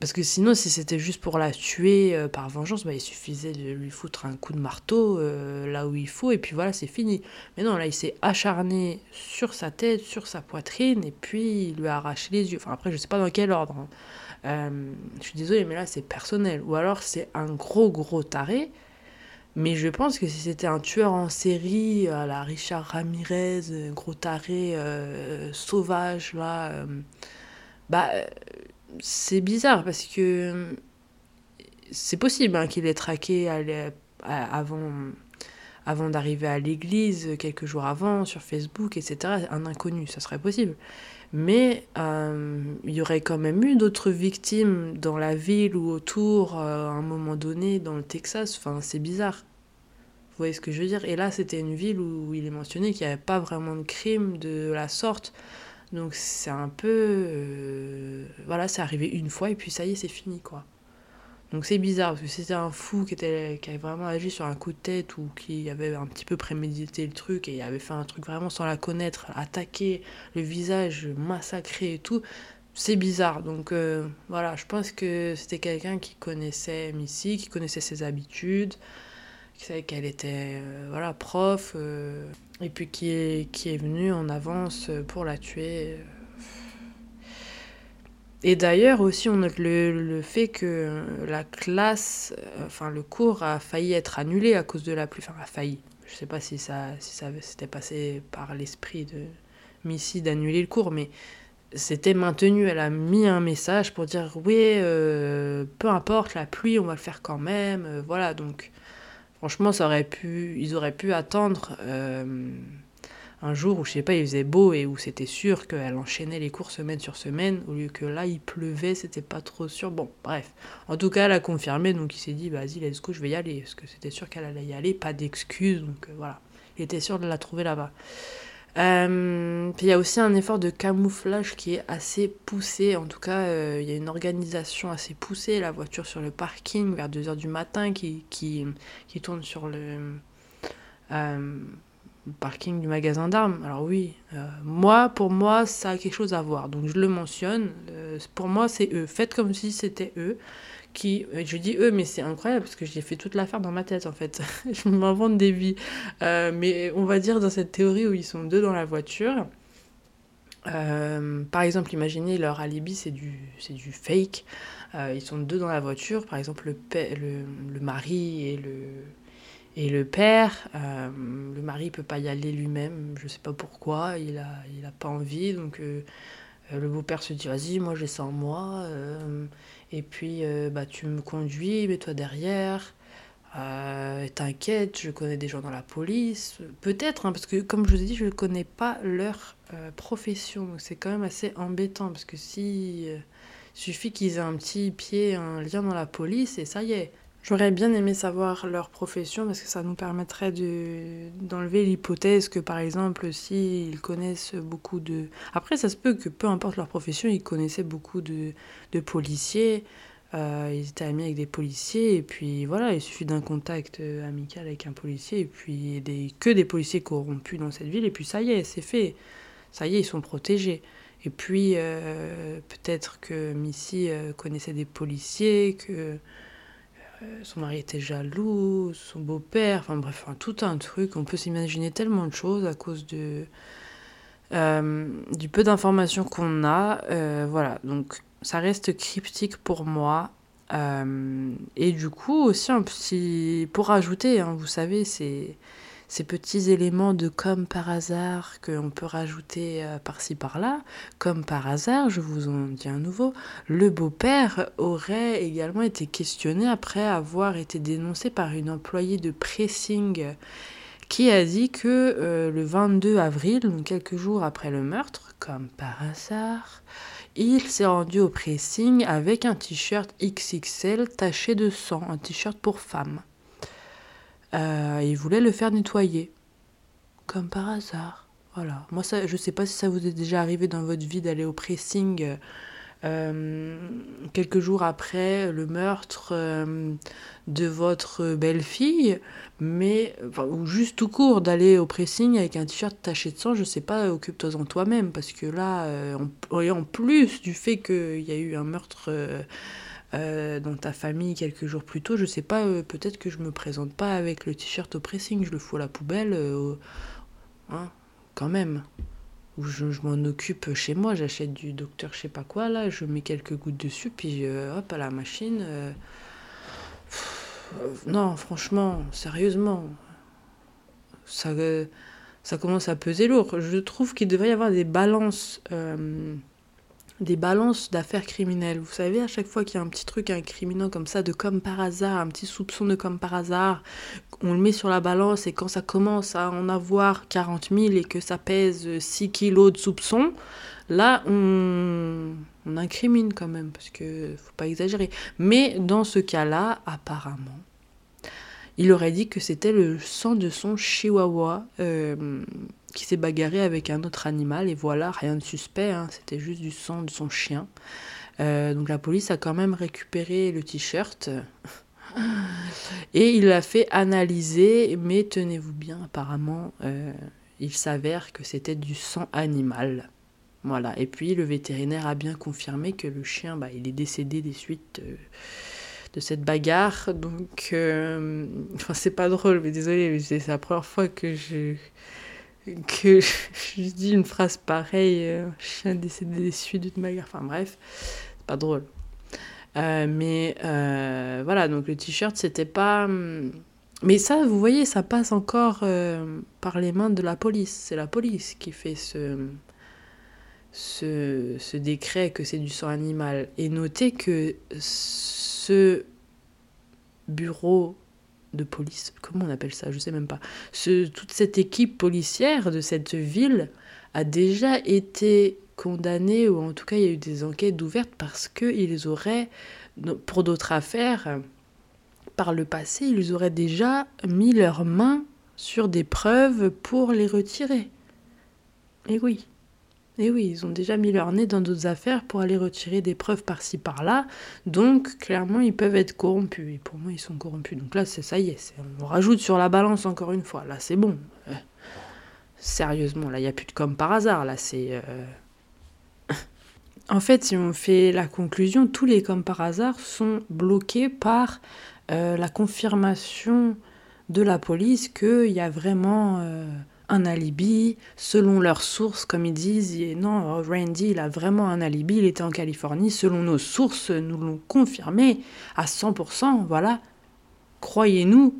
parce que sinon, si c'était juste pour la tuer par vengeance, bah, il suffisait de lui foutre un coup de marteau là où il faut, et puis voilà, c'est fini. Mais non, là, il s'est acharné sur sa tête, sur sa poitrine, et puis il lui a arraché les yeux. Enfin, après, je sais pas dans quel ordre. hein. Euh, je suis désolée, mais là, c'est personnel. Ou alors, c'est un gros, gros taré. Mais je pense que si c'était un tueur en série, la Richard Ramirez, euh, gros taré, euh, sauvage, là, bah, c'est bizarre parce que c'est possible hein, qu'il ait traqué avant d'arriver à l'église, quelques jours avant, sur Facebook, etc. Un inconnu, ça serait possible. Mais euh, il y aurait quand même eu d'autres victimes dans la ville ou autour euh, à un moment donné, dans le Texas. Enfin, c'est bizarre. Vous voyez ce que je veux dire? Et là, c'était une ville où il est mentionné qu'il n'y avait pas vraiment de crime de la sorte. Donc c'est un peu... euh, voilà, c'est arrivé une fois et puis ça y est, c'est fini, quoi. Donc c'est bizarre, parce que c'était un fou qui, était, qui avait vraiment agi sur un coup de tête ou qui avait un petit peu prémédité le truc et avait fait un truc vraiment sans la connaître, attaquer le visage, massacrer et tout, c'est bizarre. Donc euh, voilà, je pense que c'était quelqu'un qui connaissait Missy, qui connaissait ses habitudes, qui savait qu'elle était euh, voilà, prof, euh, et puis qui est, qui est venu en avance pour la tuer. Et d'ailleurs aussi on note le, le, fait que la classe, enfin le cours a failli être annulé à cause de la pluie. Enfin a failli. Je sais pas si ça, si ça s'était passé par l'esprit de Missy d'annuler le cours, mais c'était maintenu. Elle a mis un message pour dire oui, euh, peu importe la pluie, on va le faire quand même. Euh, voilà, donc franchement, ça aurait pu, ils auraient pu attendre euh, un jour où je sais pas, il faisait beau et où c'était sûr qu'elle enchaînait les cours semaine sur semaine, au lieu que là il pleuvait, c'était pas trop sûr. Bon, bref. En tout cas, elle a confirmé, donc il s'est dit vas-y, let's go, je vais y aller, parce que c'était sûr qu'elle allait y aller, pas d'excuses, donc voilà. Il était sûr de la trouver là-bas. Euh, puis il y a aussi un effort de camouflage qui est assez poussé. En tout cas, euh, il y a une organisation assez poussée. La voiture sur le parking vers 2h du matin qui, tourne sur le, euh, parking du magasin d'armes. Alors oui, moi, pour moi, ça a quelque chose à voir. Donc je le mentionne. pour moi, c'est eux. Faites comme si c'était eux qui, euh, je dis eux, mais c'est incroyable parce que j'ai fait toute l'affaire dans ma tête en fait. je m'invente des vies. Euh, mais on va dire dans cette théorie où ils sont deux dans la voiture. Euh, par exemple, imaginez leur alibi, c'est du, du fake. ils sont deux dans la voiture, par exemple le, le, le mari et le, et le père. le mari peut pas y aller lui-même, je sais pas pourquoi, il a, il a pas envie, donc le beau-père se dit vas-y, moi j'ai ça en moi. Et puis, euh, bah, tu me conduis, mets-toi derrière. Euh, T'inquiète, je connais des gens dans la police. Peut-être, hein, parce que comme je vous ai dit, je ne connais pas leur euh, profession. Donc c'est quand même assez embêtant. Parce que si. Euh, suffit qu'ils aient un petit pied, un lien dans la police, et ça y est. J'aurais bien aimé savoir leur profession parce que ça nous permettrait d'enlever l'hypothèse que par exemple s'ils connaissent beaucoup de... Après ça se peut que peu importe leur profession, ils connaissaient beaucoup de, de policiers, euh, ils étaient amis avec des policiers et puis voilà, il suffit d'un contact euh, amical avec un policier et puis des, que des policiers corrompus dans cette ville et puis ça y est, c'est fait. Ça y est, ils sont protégés. Et puis euh, peut-être que Missy connaissait des policiers, que son mari était jaloux, son beau-père, enfin bref, tout un truc. On peut s'imaginer tellement de choses à cause euh, du peu d'informations qu'on a. Euh, voilà, donc ça reste cryptique pour moi. et du coup, aussi un petit. Pour ajouter, hein, vous savez, c'est ces petits éléments de comme par hasard qu'on peut rajouter euh, par-ci par-là, comme par hasard, je vous en dis un nouveau, le beau-père aurait également été questionné après avoir été dénoncé par une employée de pressing qui a dit que euh, le 22 avril, donc quelques jours après le meurtre, comme par hasard, il s'est rendu au pressing avec un t-shirt XXL taché de sang, un t-shirt pour femme. Euh, il voulait le faire nettoyer. Comme par hasard. Voilà. Moi, ça, je sais pas si ça vous est déjà arrivé dans votre vie d'aller au pressing euh, quelques jours après le meurtre euh, de votre belle-fille, mais ou juste tout court d'aller au pressing avec un t-shirt taché de sang, je sais pas, occupe-toi-en toi-même, parce que là, en, plus du fait qu'il y a eu un meurtre euh, dans ta famille quelques jours plus tôt, je sais pas, euh, peut-être que je me présente pas avec le t-shirt au pressing, je le fous à la poubelle, euh, hein, quand même. Ou je, m'en occupe chez moi, j'achète du docteur je sais pas quoi, là, je mets quelques gouttes dessus, puis hop, à la machine. non, franchement, sérieusement, ça, ça commence à peser lourd. Je trouve qu'il devrait y avoir des balances des balances d'affaires criminelles. Vous savez, à chaque fois qu'il y a un petit truc incriminant comme ça, de comme par hasard, un petit soupçon de comme par hasard, on le met sur la balance et quand ça commence à en avoir 40 000 et que ça pèse 6 kilos de soupçons, là, on, on incrimine quand même, parce que faut pas exagérer. Mais dans ce cas-là, apparemment, il aurait dit que c'était le sang de son chihuahua euh, qui s'est bagarré avec un autre animal et voilà, rien de suspect, hein, c'était juste du sang de son chien. Euh, donc la police a quand même récupéré le t-shirt et il l'a fait analyser, mais tenez-vous bien, apparemment, euh, il s'avère que c'était du sang animal. Voilà, et puis le vétérinaire a bien confirmé que le chien, bah, il est décédé des suites euh, de cette bagarre. Donc, enfin, c'est pas drôle, mais désolé, c'est la première fois que je, que je dis une phrase pareille, euh, chien décédé des suites d'une bagarre. Enfin bref, c'est pas drôle. Euh, mais euh, voilà, donc le t-shirt, c'était pas. hum, Mais ça, vous voyez, ça passe encore par les mains de la police. C'est la police qui fait ce, ce, ce décret que c'est du sang animal. Et notez que ce bureau de police, comment on appelle ça Je sais même pas. Ce, toute cette équipe policière de cette ville a déjà été condamnée, ou en tout cas il y a eu des enquêtes ouvertes parce qu'ils auraient, pour d'autres affaires, par le passé, ils auraient déjà mis leurs mains sur des preuves pour les retirer. Et oui. Et oui, ils ont déjà mis leur nez dans d'autres affaires pour aller retirer des preuves par-ci par-là. Donc, clairement, ils peuvent être corrompus. Et pour moi, ils sont corrompus. Donc là, c'est ça y est. On rajoute sur la balance encore une fois. Là, c'est bon. Euh, sérieusement, là, il n'y a plus de comme par hasard. Là, c'est. euh, en fait, si on fait la conclusion, tous les comme par hasard sont bloqués par euh, la confirmation de la police qu'il y a vraiment un alibi, selon leurs sources, comme ils disent. Non, Randy, il a vraiment un alibi, il était en Californie, selon nos sources, nous l'ont confirmé à 100%, voilà. Croyez-nous.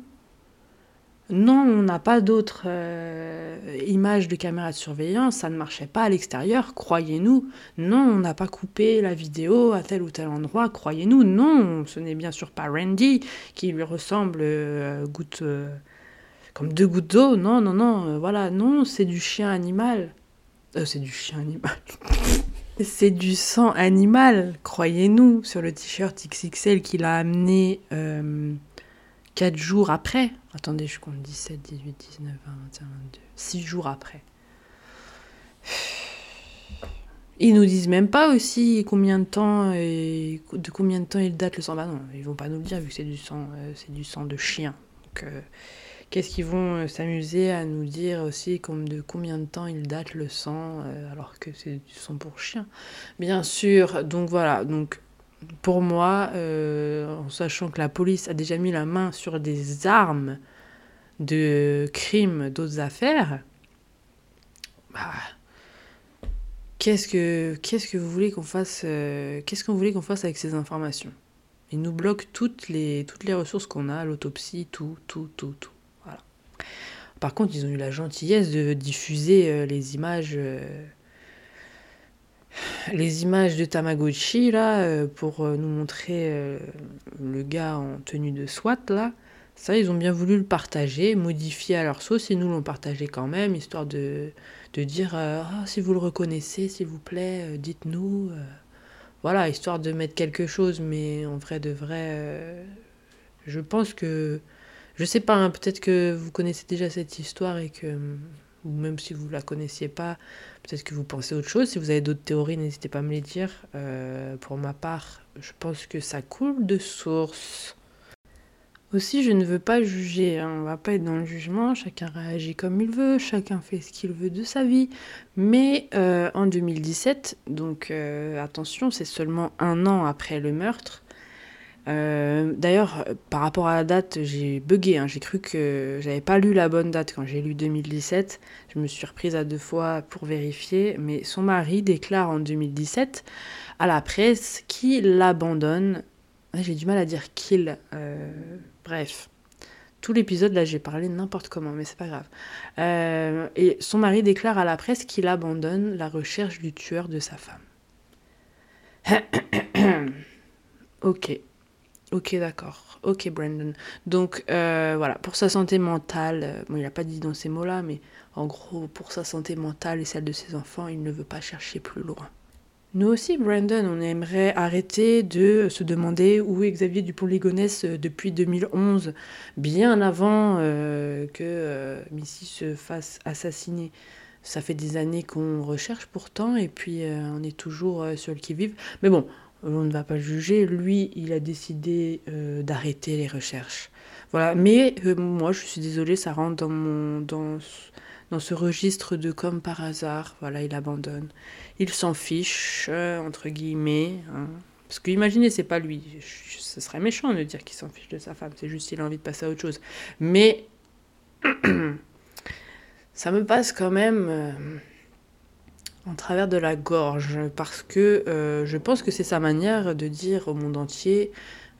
Non, on n'a pas d'autres euh, images de caméras de surveillance, ça ne marchait pas à l'extérieur, croyez-nous. Non, on n'a pas coupé la vidéo à tel ou tel endroit, croyez-nous. Non, ce n'est bien sûr pas Randy qui lui ressemble euh, goutte, euh, comme deux gouttes d'eau. Non, non, non, euh, voilà, non, c'est du chien animal. Euh, c'est du chien animal. c'est du sang animal, croyez-nous, sur le t-shirt XXL qu'il a amené euh, 4 jours après. Attendez, je compte 17, 18, 19, 20, 21, 22. 6 jours après. Ils nous disent même pas aussi combien de temps et de combien de temps il date le sang. Bah non, ils vont pas nous le dire vu que c'est du sang, euh, c'est du sang de chien. Donc, qu'est-ce qu'ils vont euh, s'amuser à nous dire aussi comme de combien de temps il date le sang euh, alors que c'est du sang pour chien. Bien sûr. Donc voilà. Donc pour moi, euh, en sachant que la police a déjà mis la main sur des armes de crimes, d'autres affaires, bah, qu'est-ce que qu'est-ce que vous voulez qu'on fasse Qu'est-ce qu'on voulait qu'on fasse avec ces informations? Ils nous bloquent toutes les toutes les ressources qu'on a, l'autopsie, tout, tout, tout, tout. Par contre, ils ont eu la gentillesse de diffuser euh, les images. euh, les images de Tamagotchi là euh, pour nous montrer le gars en tenue de SWAT là ça ils ont bien voulu le partager modifier à leur sauce et nous l'ont partagé quand même histoire de, de dire Ah, si vous le reconnaissez s'il vous plaît dites-nous voilà histoire de mettre quelque chose mais en vrai de vrai je pense que je sais pas hein, peut-être que vous connaissez déjà cette histoire et que ou même si vous la connaissiez pas Peut-être que vous pensez autre chose. Si vous avez d'autres théories, n'hésitez pas à me les dire. Euh, pour ma part, je pense que ça coule de source. Aussi, je ne veux pas juger. hein. On va pas être dans le jugement. Chacun réagit comme il veut. Chacun fait ce qu'il veut de sa vie. Mais euh, en 2017, donc euh, attention, c'est seulement un an après le meurtre. Euh, D'ailleurs, euh, par rapport à la date, j'ai bugué. hein. J'ai cru que j'avais pas lu la bonne date quand j'ai lu 2017. Je me suis reprise à deux fois pour vérifier. Mais son mari déclare en 2017 à la presse qu'il l'abandonne. J'ai du mal à dire qu'il. euh, bref. Tout l'épisode, là, j'ai parlé n'importe comment, mais c'est pas grave. Et son mari déclare à la presse qu'il abandonne la recherche du tueur de sa femme. ok. Ok, d'accord. Ok, Brandon. Donc, euh, voilà, pour sa santé mentale, euh, il n'a pas dit dans ces mots-là, mais en gros, pour sa santé mentale et celle de ses enfants, il ne veut pas chercher plus loin. Nous aussi, Brandon, on aimerait arrêter de se demander où est Xavier Dupont-Ligonnès euh, depuis 2011, bien avant que Missy se fasse assassiner. Ça fait des années qu'on recherche pourtant, et puis on est toujours euh, sur qui-vive. Mais bon, on ne va pas juger. Lui, il a décidé euh, d'arrêter les recherches. Voilà, mais euh, moi, je suis désolée, ça rentre dans mon dans dans ce registre de comme par hasard. Voilà, il abandonne. Il s'en fiche euh, entre guillemets. hein. Parce que imaginez, c'est pas lui. Ce serait méchant de dire qu'il s'en fiche de sa femme. C'est juste qu'il a envie de passer à autre chose. Mais ça me passe quand même en travers de la gorge parce que euh, je pense que c'est sa manière de dire au monde entier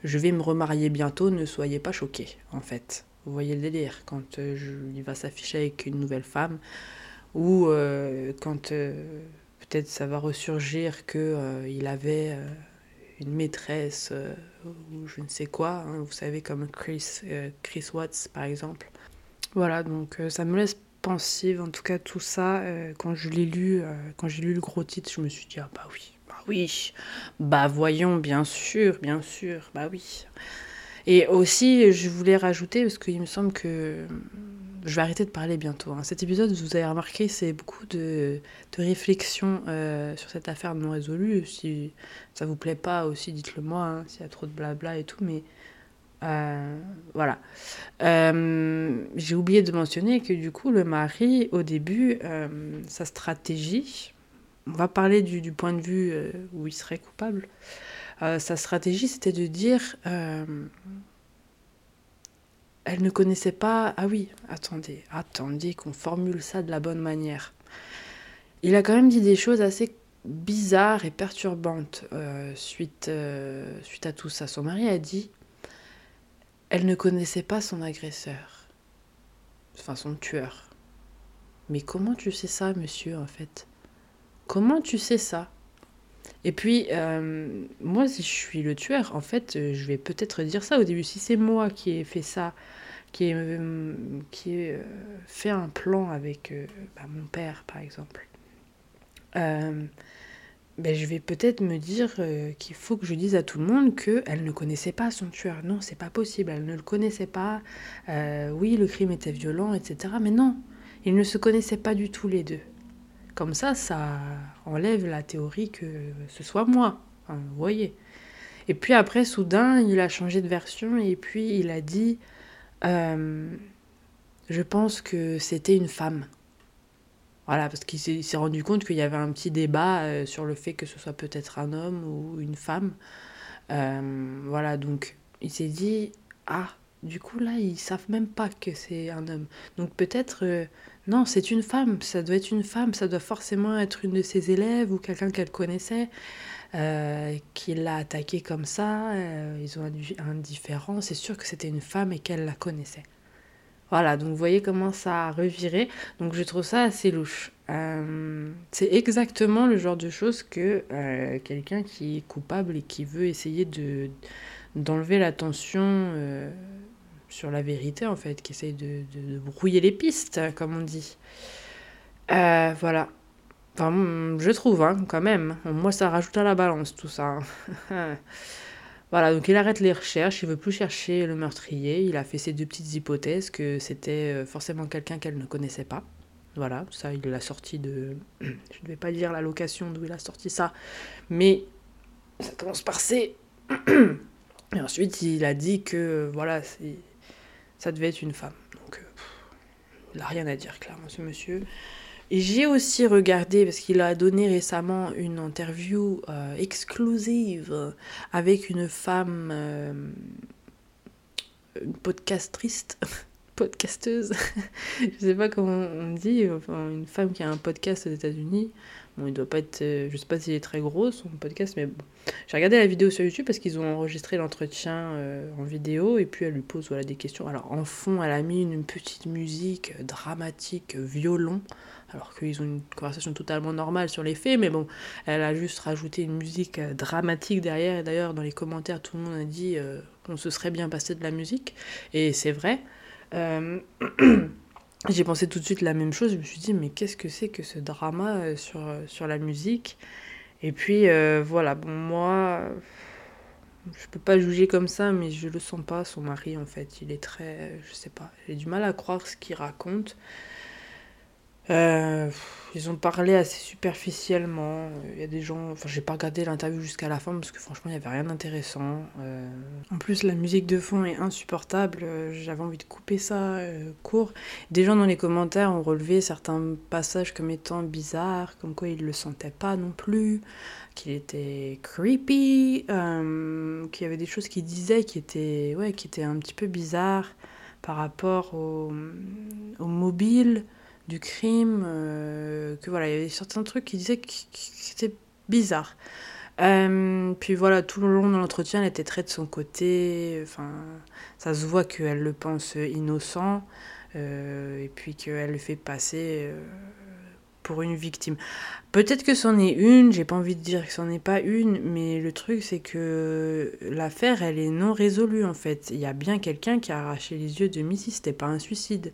je vais me remarier bientôt, ne soyez pas choqués en fait. Vous voyez le délire quand euh, il va s'afficher avec une nouvelle femme ou euh, quand peut-être ça va ressurgir euh, il avait une maîtresse ou je ne sais quoi, hein, vous savez comme Chris, Chris Watts par exemple. Voilà, donc ça me laisse pensive, en tout cas tout ça, euh, quand je l'ai lu, euh, quand j'ai lu le gros titre, je me suis dit, ah bah oui, bah oui, bah voyons, bien sûr, bien sûr, bah oui. Et aussi, je voulais rajouter, parce qu'il me semble que je vais arrêter de parler bientôt. hein. Cet épisode, vous avez remarqué, c'est beaucoup de, de réflexions euh, sur cette affaire non résolue. Si ça vous plaît pas aussi, dites-le moi, hein, s'il y a trop de blabla et tout, mais euh, voilà. Euh, J'ai oublié de mentionner que du coup, le mari, au début, euh, sa stratégie, on va parler du, du point de vue où il serait coupable, sa stratégie, c'était de dire, elle ne connaissait pas, ah oui, attendez, attendez qu'on formule ça de la bonne manière. Il a quand même dit des choses assez bizarres et perturbantes suite, suite à tout ça. Son mari a dit, elle ne connaissait pas son agresseur. Enfin, son tueur. Mais comment tu sais ça, monsieur, en fait? Comment tu sais ça? Et puis, euh, moi, si je suis le tueur, en fait, euh, je vais peut-être dire ça au début. Si c'est moi qui ai fait ça, qui ai, euh, qui ai fait un plan avec bah, mon père, par exemple, ben, je vais peut-être me dire euh, qu'il faut que je dise à tout le monde qu'elle ne connaissait pas son tueur. Non, c'est pas possible, elle ne le connaissait pas. Euh, oui, le crime était violent, etc. Mais non, ils ne se connaissaient pas du tout les deux. Comme ça, ça enlève la théorie que ce soit moi. Enfin, vous voyez. Et puis après, soudain, il a changé de version et puis il a dit euh, Je pense que c'était une femme. Voilà, parce qu'il s'est rendu compte qu'il y avait un petit débat euh, sur le fait que ce soit peut-être un homme ou une femme. Euh, voilà, donc il s'est dit Ah, du coup là, ils savent même pas que c'est un homme. Donc peut-être, euh, non, c'est une femme, ça doit être une femme, ça doit forcément être une de ses élèves ou quelqu'un qu'elle connaissait. qui l'a attaqué comme ça, ils ont un, un différent, c'est sûr que c'était une femme et qu'elle la connaissait. Voilà, donc vous voyez comment ça a reviré. Donc je trouve ça assez louche. Euh, c'est exactement le genre de choses que euh, quelqu'un qui est coupable et qui veut essayer de d'enlever l'attention euh, sur la vérité en fait, qui essaye de, brouiller les pistes, comme on dit. Voilà. Enfin, je trouve, hein, quand même. Moi, ça rajoute à la balance tout ça. hein. Voilà, donc il arrête les recherches, il veut plus chercher le meurtrier. Il a fait ses deux petites hypothèses que c'était euh, forcément quelqu'un qu'elle ne connaissait pas. Voilà, ça, il l'a sorti de. Je ne vais pas dire la location d'où il a sorti ça, mais ça commence par C. Et ensuite, il a dit que voilà, ça devait être une femme. Donc, euh, il n'a rien à dire, clairement, ce monsieur. J'ai aussi regardé, parce qu'il a donné récemment une interview euh, exclusive avec une femme, euh, une podcastrice, podcasteuse, je sais pas comment on dit, enfin, une femme qui a un podcast aux États-Unis. Bon, il doit pas être, euh, je sais pas s'il est très gros son podcast, mais bon. J'ai regardé la vidéo sur YouTube parce qu'ils ont enregistré l'entretien en vidéo et puis elle lui pose voilà, des questions. Alors en fond, elle a mis une petite musique dramatique, violon, alors qu'ils ont une conversation totalement normale sur les faits, mais bon, elle a juste rajouté une musique euh, dramatique derrière. Et d'ailleurs, dans les commentaires, tout le monde a dit euh, qu'on se serait bien passé de la musique, et c'est vrai. Euh, J'ai pensé tout de suite la même chose, je me suis dit, mais qu'est-ce que c'est que ce drama euh, sur, sur la musique? Et puis, voilà, bon, moi, je peux pas juger comme ça, mais je le sens pas, son mari, en fait. Il est très, je sais pas, j'ai du mal à croire ce qu'il raconte. Euh, ils ont parlé assez superficiellement. Il y a des gens. Enfin, j'ai pas regardé l'interview jusqu'à la fin parce que franchement, il y avait rien d'intéressant. Euh, En plus, la musique de fond est insupportable. Euh, J'avais envie de couper ça court. Des gens dans les commentaires ont relevé certains passages comme étant bizarres, comme quoi ils le sentaient pas non plus, qu'il était creepy, qu'il y avait des choses qu'il disait qui étaient, ouais, qui étaient un petit peu bizarres par rapport au mobile du crime, euh, que voilà, il y avait certains trucs qui disaient qui étaient bizarres. Euh, puis voilà, tout le long de l'entretien, elle était très de son côté. Enfin, ça se voit qu'elle le pense innocent euh, et puis qu'elle le fait passer pour une victime. Peut-être que c'en est une, j'ai pas envie de dire que c'en est pas une, mais le truc c'est que l'affaire elle est non résolue en fait. Il y a bien quelqu'un qui a arraché les yeux de Missy, c'était pas un suicide.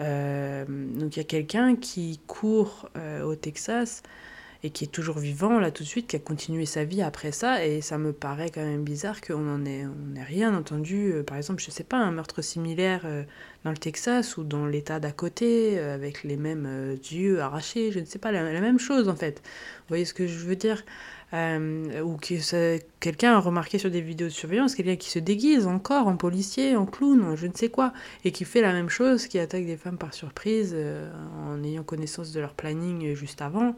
Euh, donc il y a quelqu'un qui court euh, au Texas et qui est toujours vivant là tout de suite, qui a continué sa vie après ça, et ça me paraît quand même bizarre qu'on en ait, on ait rien entendu, euh, par exemple, je sais pas, un meurtre similaire euh, dans le Texas ou dans l'état d'à côté, euh, avec les mêmes yeux arrachés, je ne sais pas, la, même chose en fait. Vous voyez ce que je veux dire? Ou que quelqu'un a remarqué sur des vidéos de surveillance, quelqu'un qui se déguise encore en policier, en clown, je ne sais quoi, et qui fait la même chose, qui attaque des femmes par surprise en ayant connaissance de leur planning juste avant.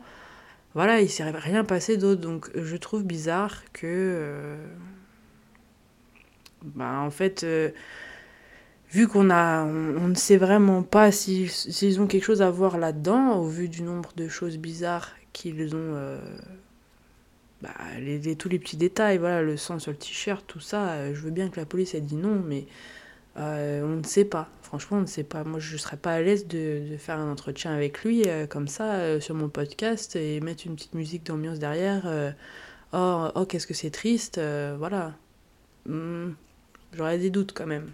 Voilà, il s'est rien passé d'autre, donc je trouve bizarre que... euh, bah, en fait, euh, vu qu'on a, on, ne sait vraiment pas si- s'ils ont quelque chose à voir là-dedans, au vu du nombre de choses bizarres qu'ils ont... euh, bah, les, tous les petits détails, voilà, le sang sur le t-shirt, tout ça, je veux bien que la police ait dit non, mais euh, on ne sait pas. Franchement, on ne sait pas. Moi, je ne serais pas à l'aise de, faire un entretien avec lui euh, comme ça euh, sur mon podcast et mettre une petite musique d'ambiance derrière. oh, oh qu'est-ce que c'est triste. voilà. Hmm, J'aurais des doutes quand même.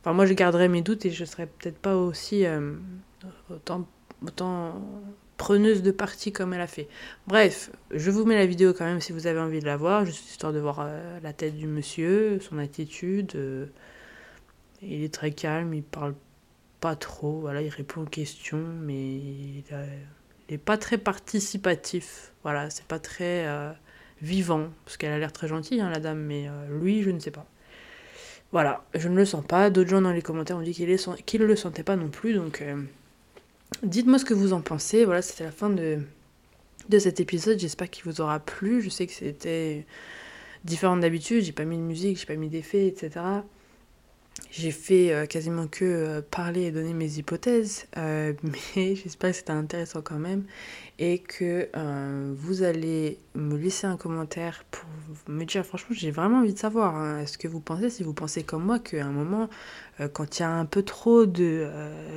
Enfin, moi, je garderais mes doutes et je serais peut-être pas aussi autant, autant preneuse de parti comme elle a fait. Bref, je vous mets la vidéo quand même si vous avez envie de la voir, juste histoire de voir la tête du monsieur, son attitude. Il est très calme, il parle pas trop, voilà, il répond aux questions, mais il, a- il est pas très participatif. Voilà, c'est pas très euh, vivant, parce qu'elle a l'air très gentille, hein, la dame, mais euh, lui, je ne sais pas. Voilà, je ne le sens pas. D'autres gens dans les commentaires ont dit qu'il est- qu'il ne le sentait pas non plus, donc euh, dites-moi ce que vous en pensez. Voilà, c'était la fin de, de cet épisode. J'espère qu'il vous aura plu. Je sais que c'était différent d'habitude. J'ai pas mis de musique, j'ai pas mis d'effets, etc. J'ai fait euh, quasiment que euh, parler et donner mes hypothèses, euh, mais j'espère que c'était intéressant quand même et que vous allez me laisser un commentaire pour me dire, franchement, j'ai vraiment envie de savoir hein, ce que vous pensez, si vous pensez comme moi qu'à un moment, quand il y a un peu trop de,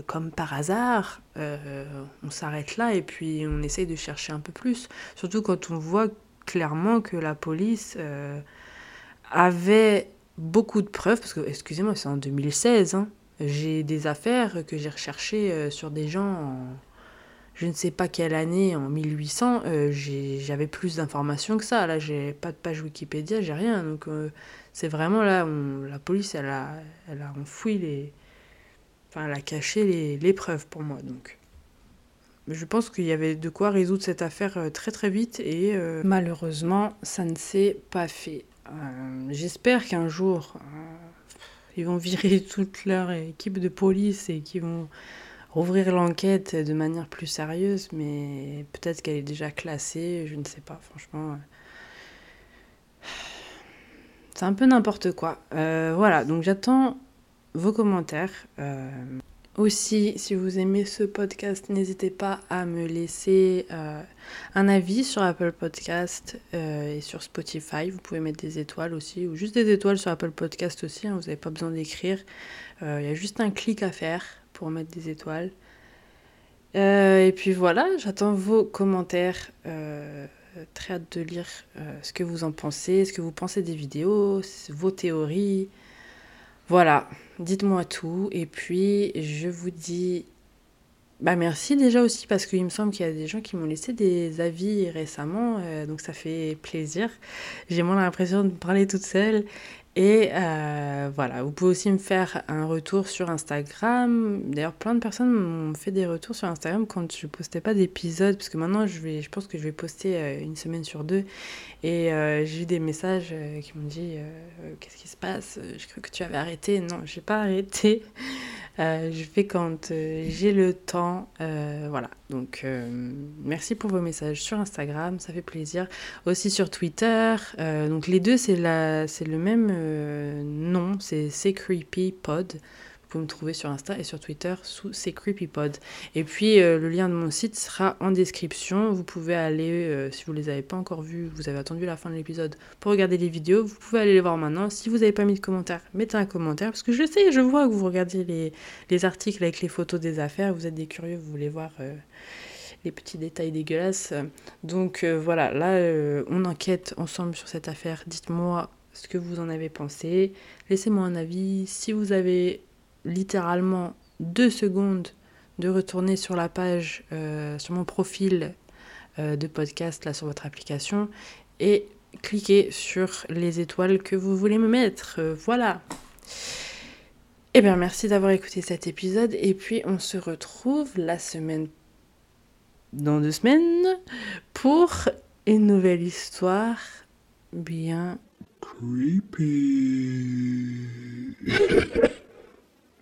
comme par hasard, on s'arrête là et puis on essaye de chercher un peu plus, surtout quand on voit clairement que la police avait beaucoup de preuves, parce que, excusez-moi, c'est en 2016, hein, j'ai des affaires que j'ai recherchées euh, sur des gens en je ne sais pas quelle année, en 1800, euh, j'avais plus d'informations que ça. Là, j'ai pas de page Wikipédia, j'ai rien. Donc, euh, c'est vraiment là, on- la police, elle a, elle a enfoui les. Enfin, elle a caché les, preuves pour moi. Donc, je pense qu'il y avait de quoi résoudre cette affaire très très vite et malheureusement, ça ne s'est pas fait. Euh, J'espère qu'un jour, euh, ils vont virer toute leur équipe de police et qu'ils vont rouvrir l'enquête de manière plus sérieuse, mais peut-être qu'elle est déjà classée, je ne sais pas, franchement. euh. C'est un peu n'importe quoi. Voilà, donc j'attends vos commentaires. Aussi, si vous aimez ce podcast, n'hésitez pas à me laisser euh, un avis sur Apple Podcast euh, et sur Spotify. Vous pouvez mettre des étoiles aussi, ou juste des étoiles sur Apple Podcast aussi. hein, vous n'avez pas besoin d'écrire. Euh, Il y a juste un clic à faire pour mettre des étoiles. Et puis voilà, j'attends vos commentaires. Très hâte de lire ce que vous en pensez, ce que vous pensez des vidéos, vos théories? Voilà, dites-moi tout. Et puis, je vous dis bah merci déjà aussi parce qu'il me semble qu'il y a des gens qui m'ont laissé des avis récemment, euh, donc ça fait plaisir. J'ai moins l'impression de parler toute seule. Et euh, voilà, vous pouvez aussi me faire un retour sur Instagram. D'ailleurs, plein de personnes m'ont fait des retours sur Instagram quand je postais pas d'épisodes, parce que maintenant, je, vais, je pense que je vais poster euh, une semaine sur deux. Et euh, j'ai eu des messages euh, qui m'ont dit euh, Qu'est-ce qui se passe? Je crois que tu avais arrêté. Non, j'ai pas arrêté. Je fais quand j'ai le temps. Voilà. Donc, merci pour vos messages sur Instagram, ça fait plaisir. Aussi sur Twitter. Donc, les deux, c'est le même nom. C'est Creepy Pod. Pouvez me trouver sur Insta et sur Twitter sous C'est Creepy Pod. Et puis, euh, le lien de mon site sera en description. Vous pouvez aller, euh, si vous les avez pas encore vus, vous avez attendu la fin de l'épisode pour regarder les vidéos. Vous pouvez aller les voir maintenant. Si vous n'avez pas mis de commentaire, mettez un commentaire. Parce que je sais, je vois que vous regardez les, les articles avec les photos des affaires. Vous êtes des curieux, vous voulez voir euh, les petits détails dégueulasses. Donc voilà, là, on enquête ensemble sur cette affaire. Dites-moi ce que vous en avez pensé. Laissez-moi un avis. Si vous avez littéralement deux secondes de retourner sur la page, euh, sur mon profil euh, de podcast, là, sur votre application, et cliquez sur les étoiles que vous voulez me mettre. Euh, voilà. Eh bien, merci d'avoir écouté cet épisode. Et puis, on se retrouve la semaine. dans deux semaines pour une nouvelle histoire bien. Hi,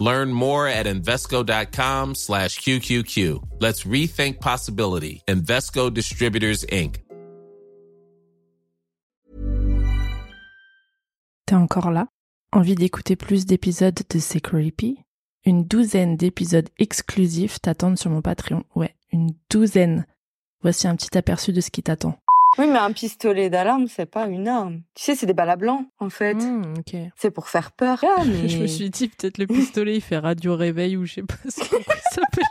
Learn more at Invesco.com slash QQQ. Let's rethink possibility. Invesco Distributors, Inc. T'es encore là? Envie d'écouter plus d'épisodes de C'est Une douzaine d'épisodes exclusifs t'attendent sur mon Patreon. Ouais, une douzaine. Voici un petit aperçu de ce qui t'attend. Oui, mais un pistolet d'alarme, c'est pas une arme. Tu sais, c'est des balles à blanc, en fait. Hmm. C'est pour faire peur. Ah, mais... Je me suis dit peut-être le pistolet il fait radio réveil ou je sais pas ce qu'on s'appelle.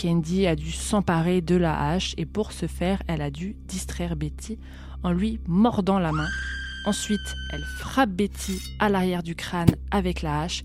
Candy a dû s'emparer de la hache et pour ce faire, elle a dû distraire Betty en lui mordant la main. Ensuite, elle frappe Betty à l'arrière du crâne avec la hache.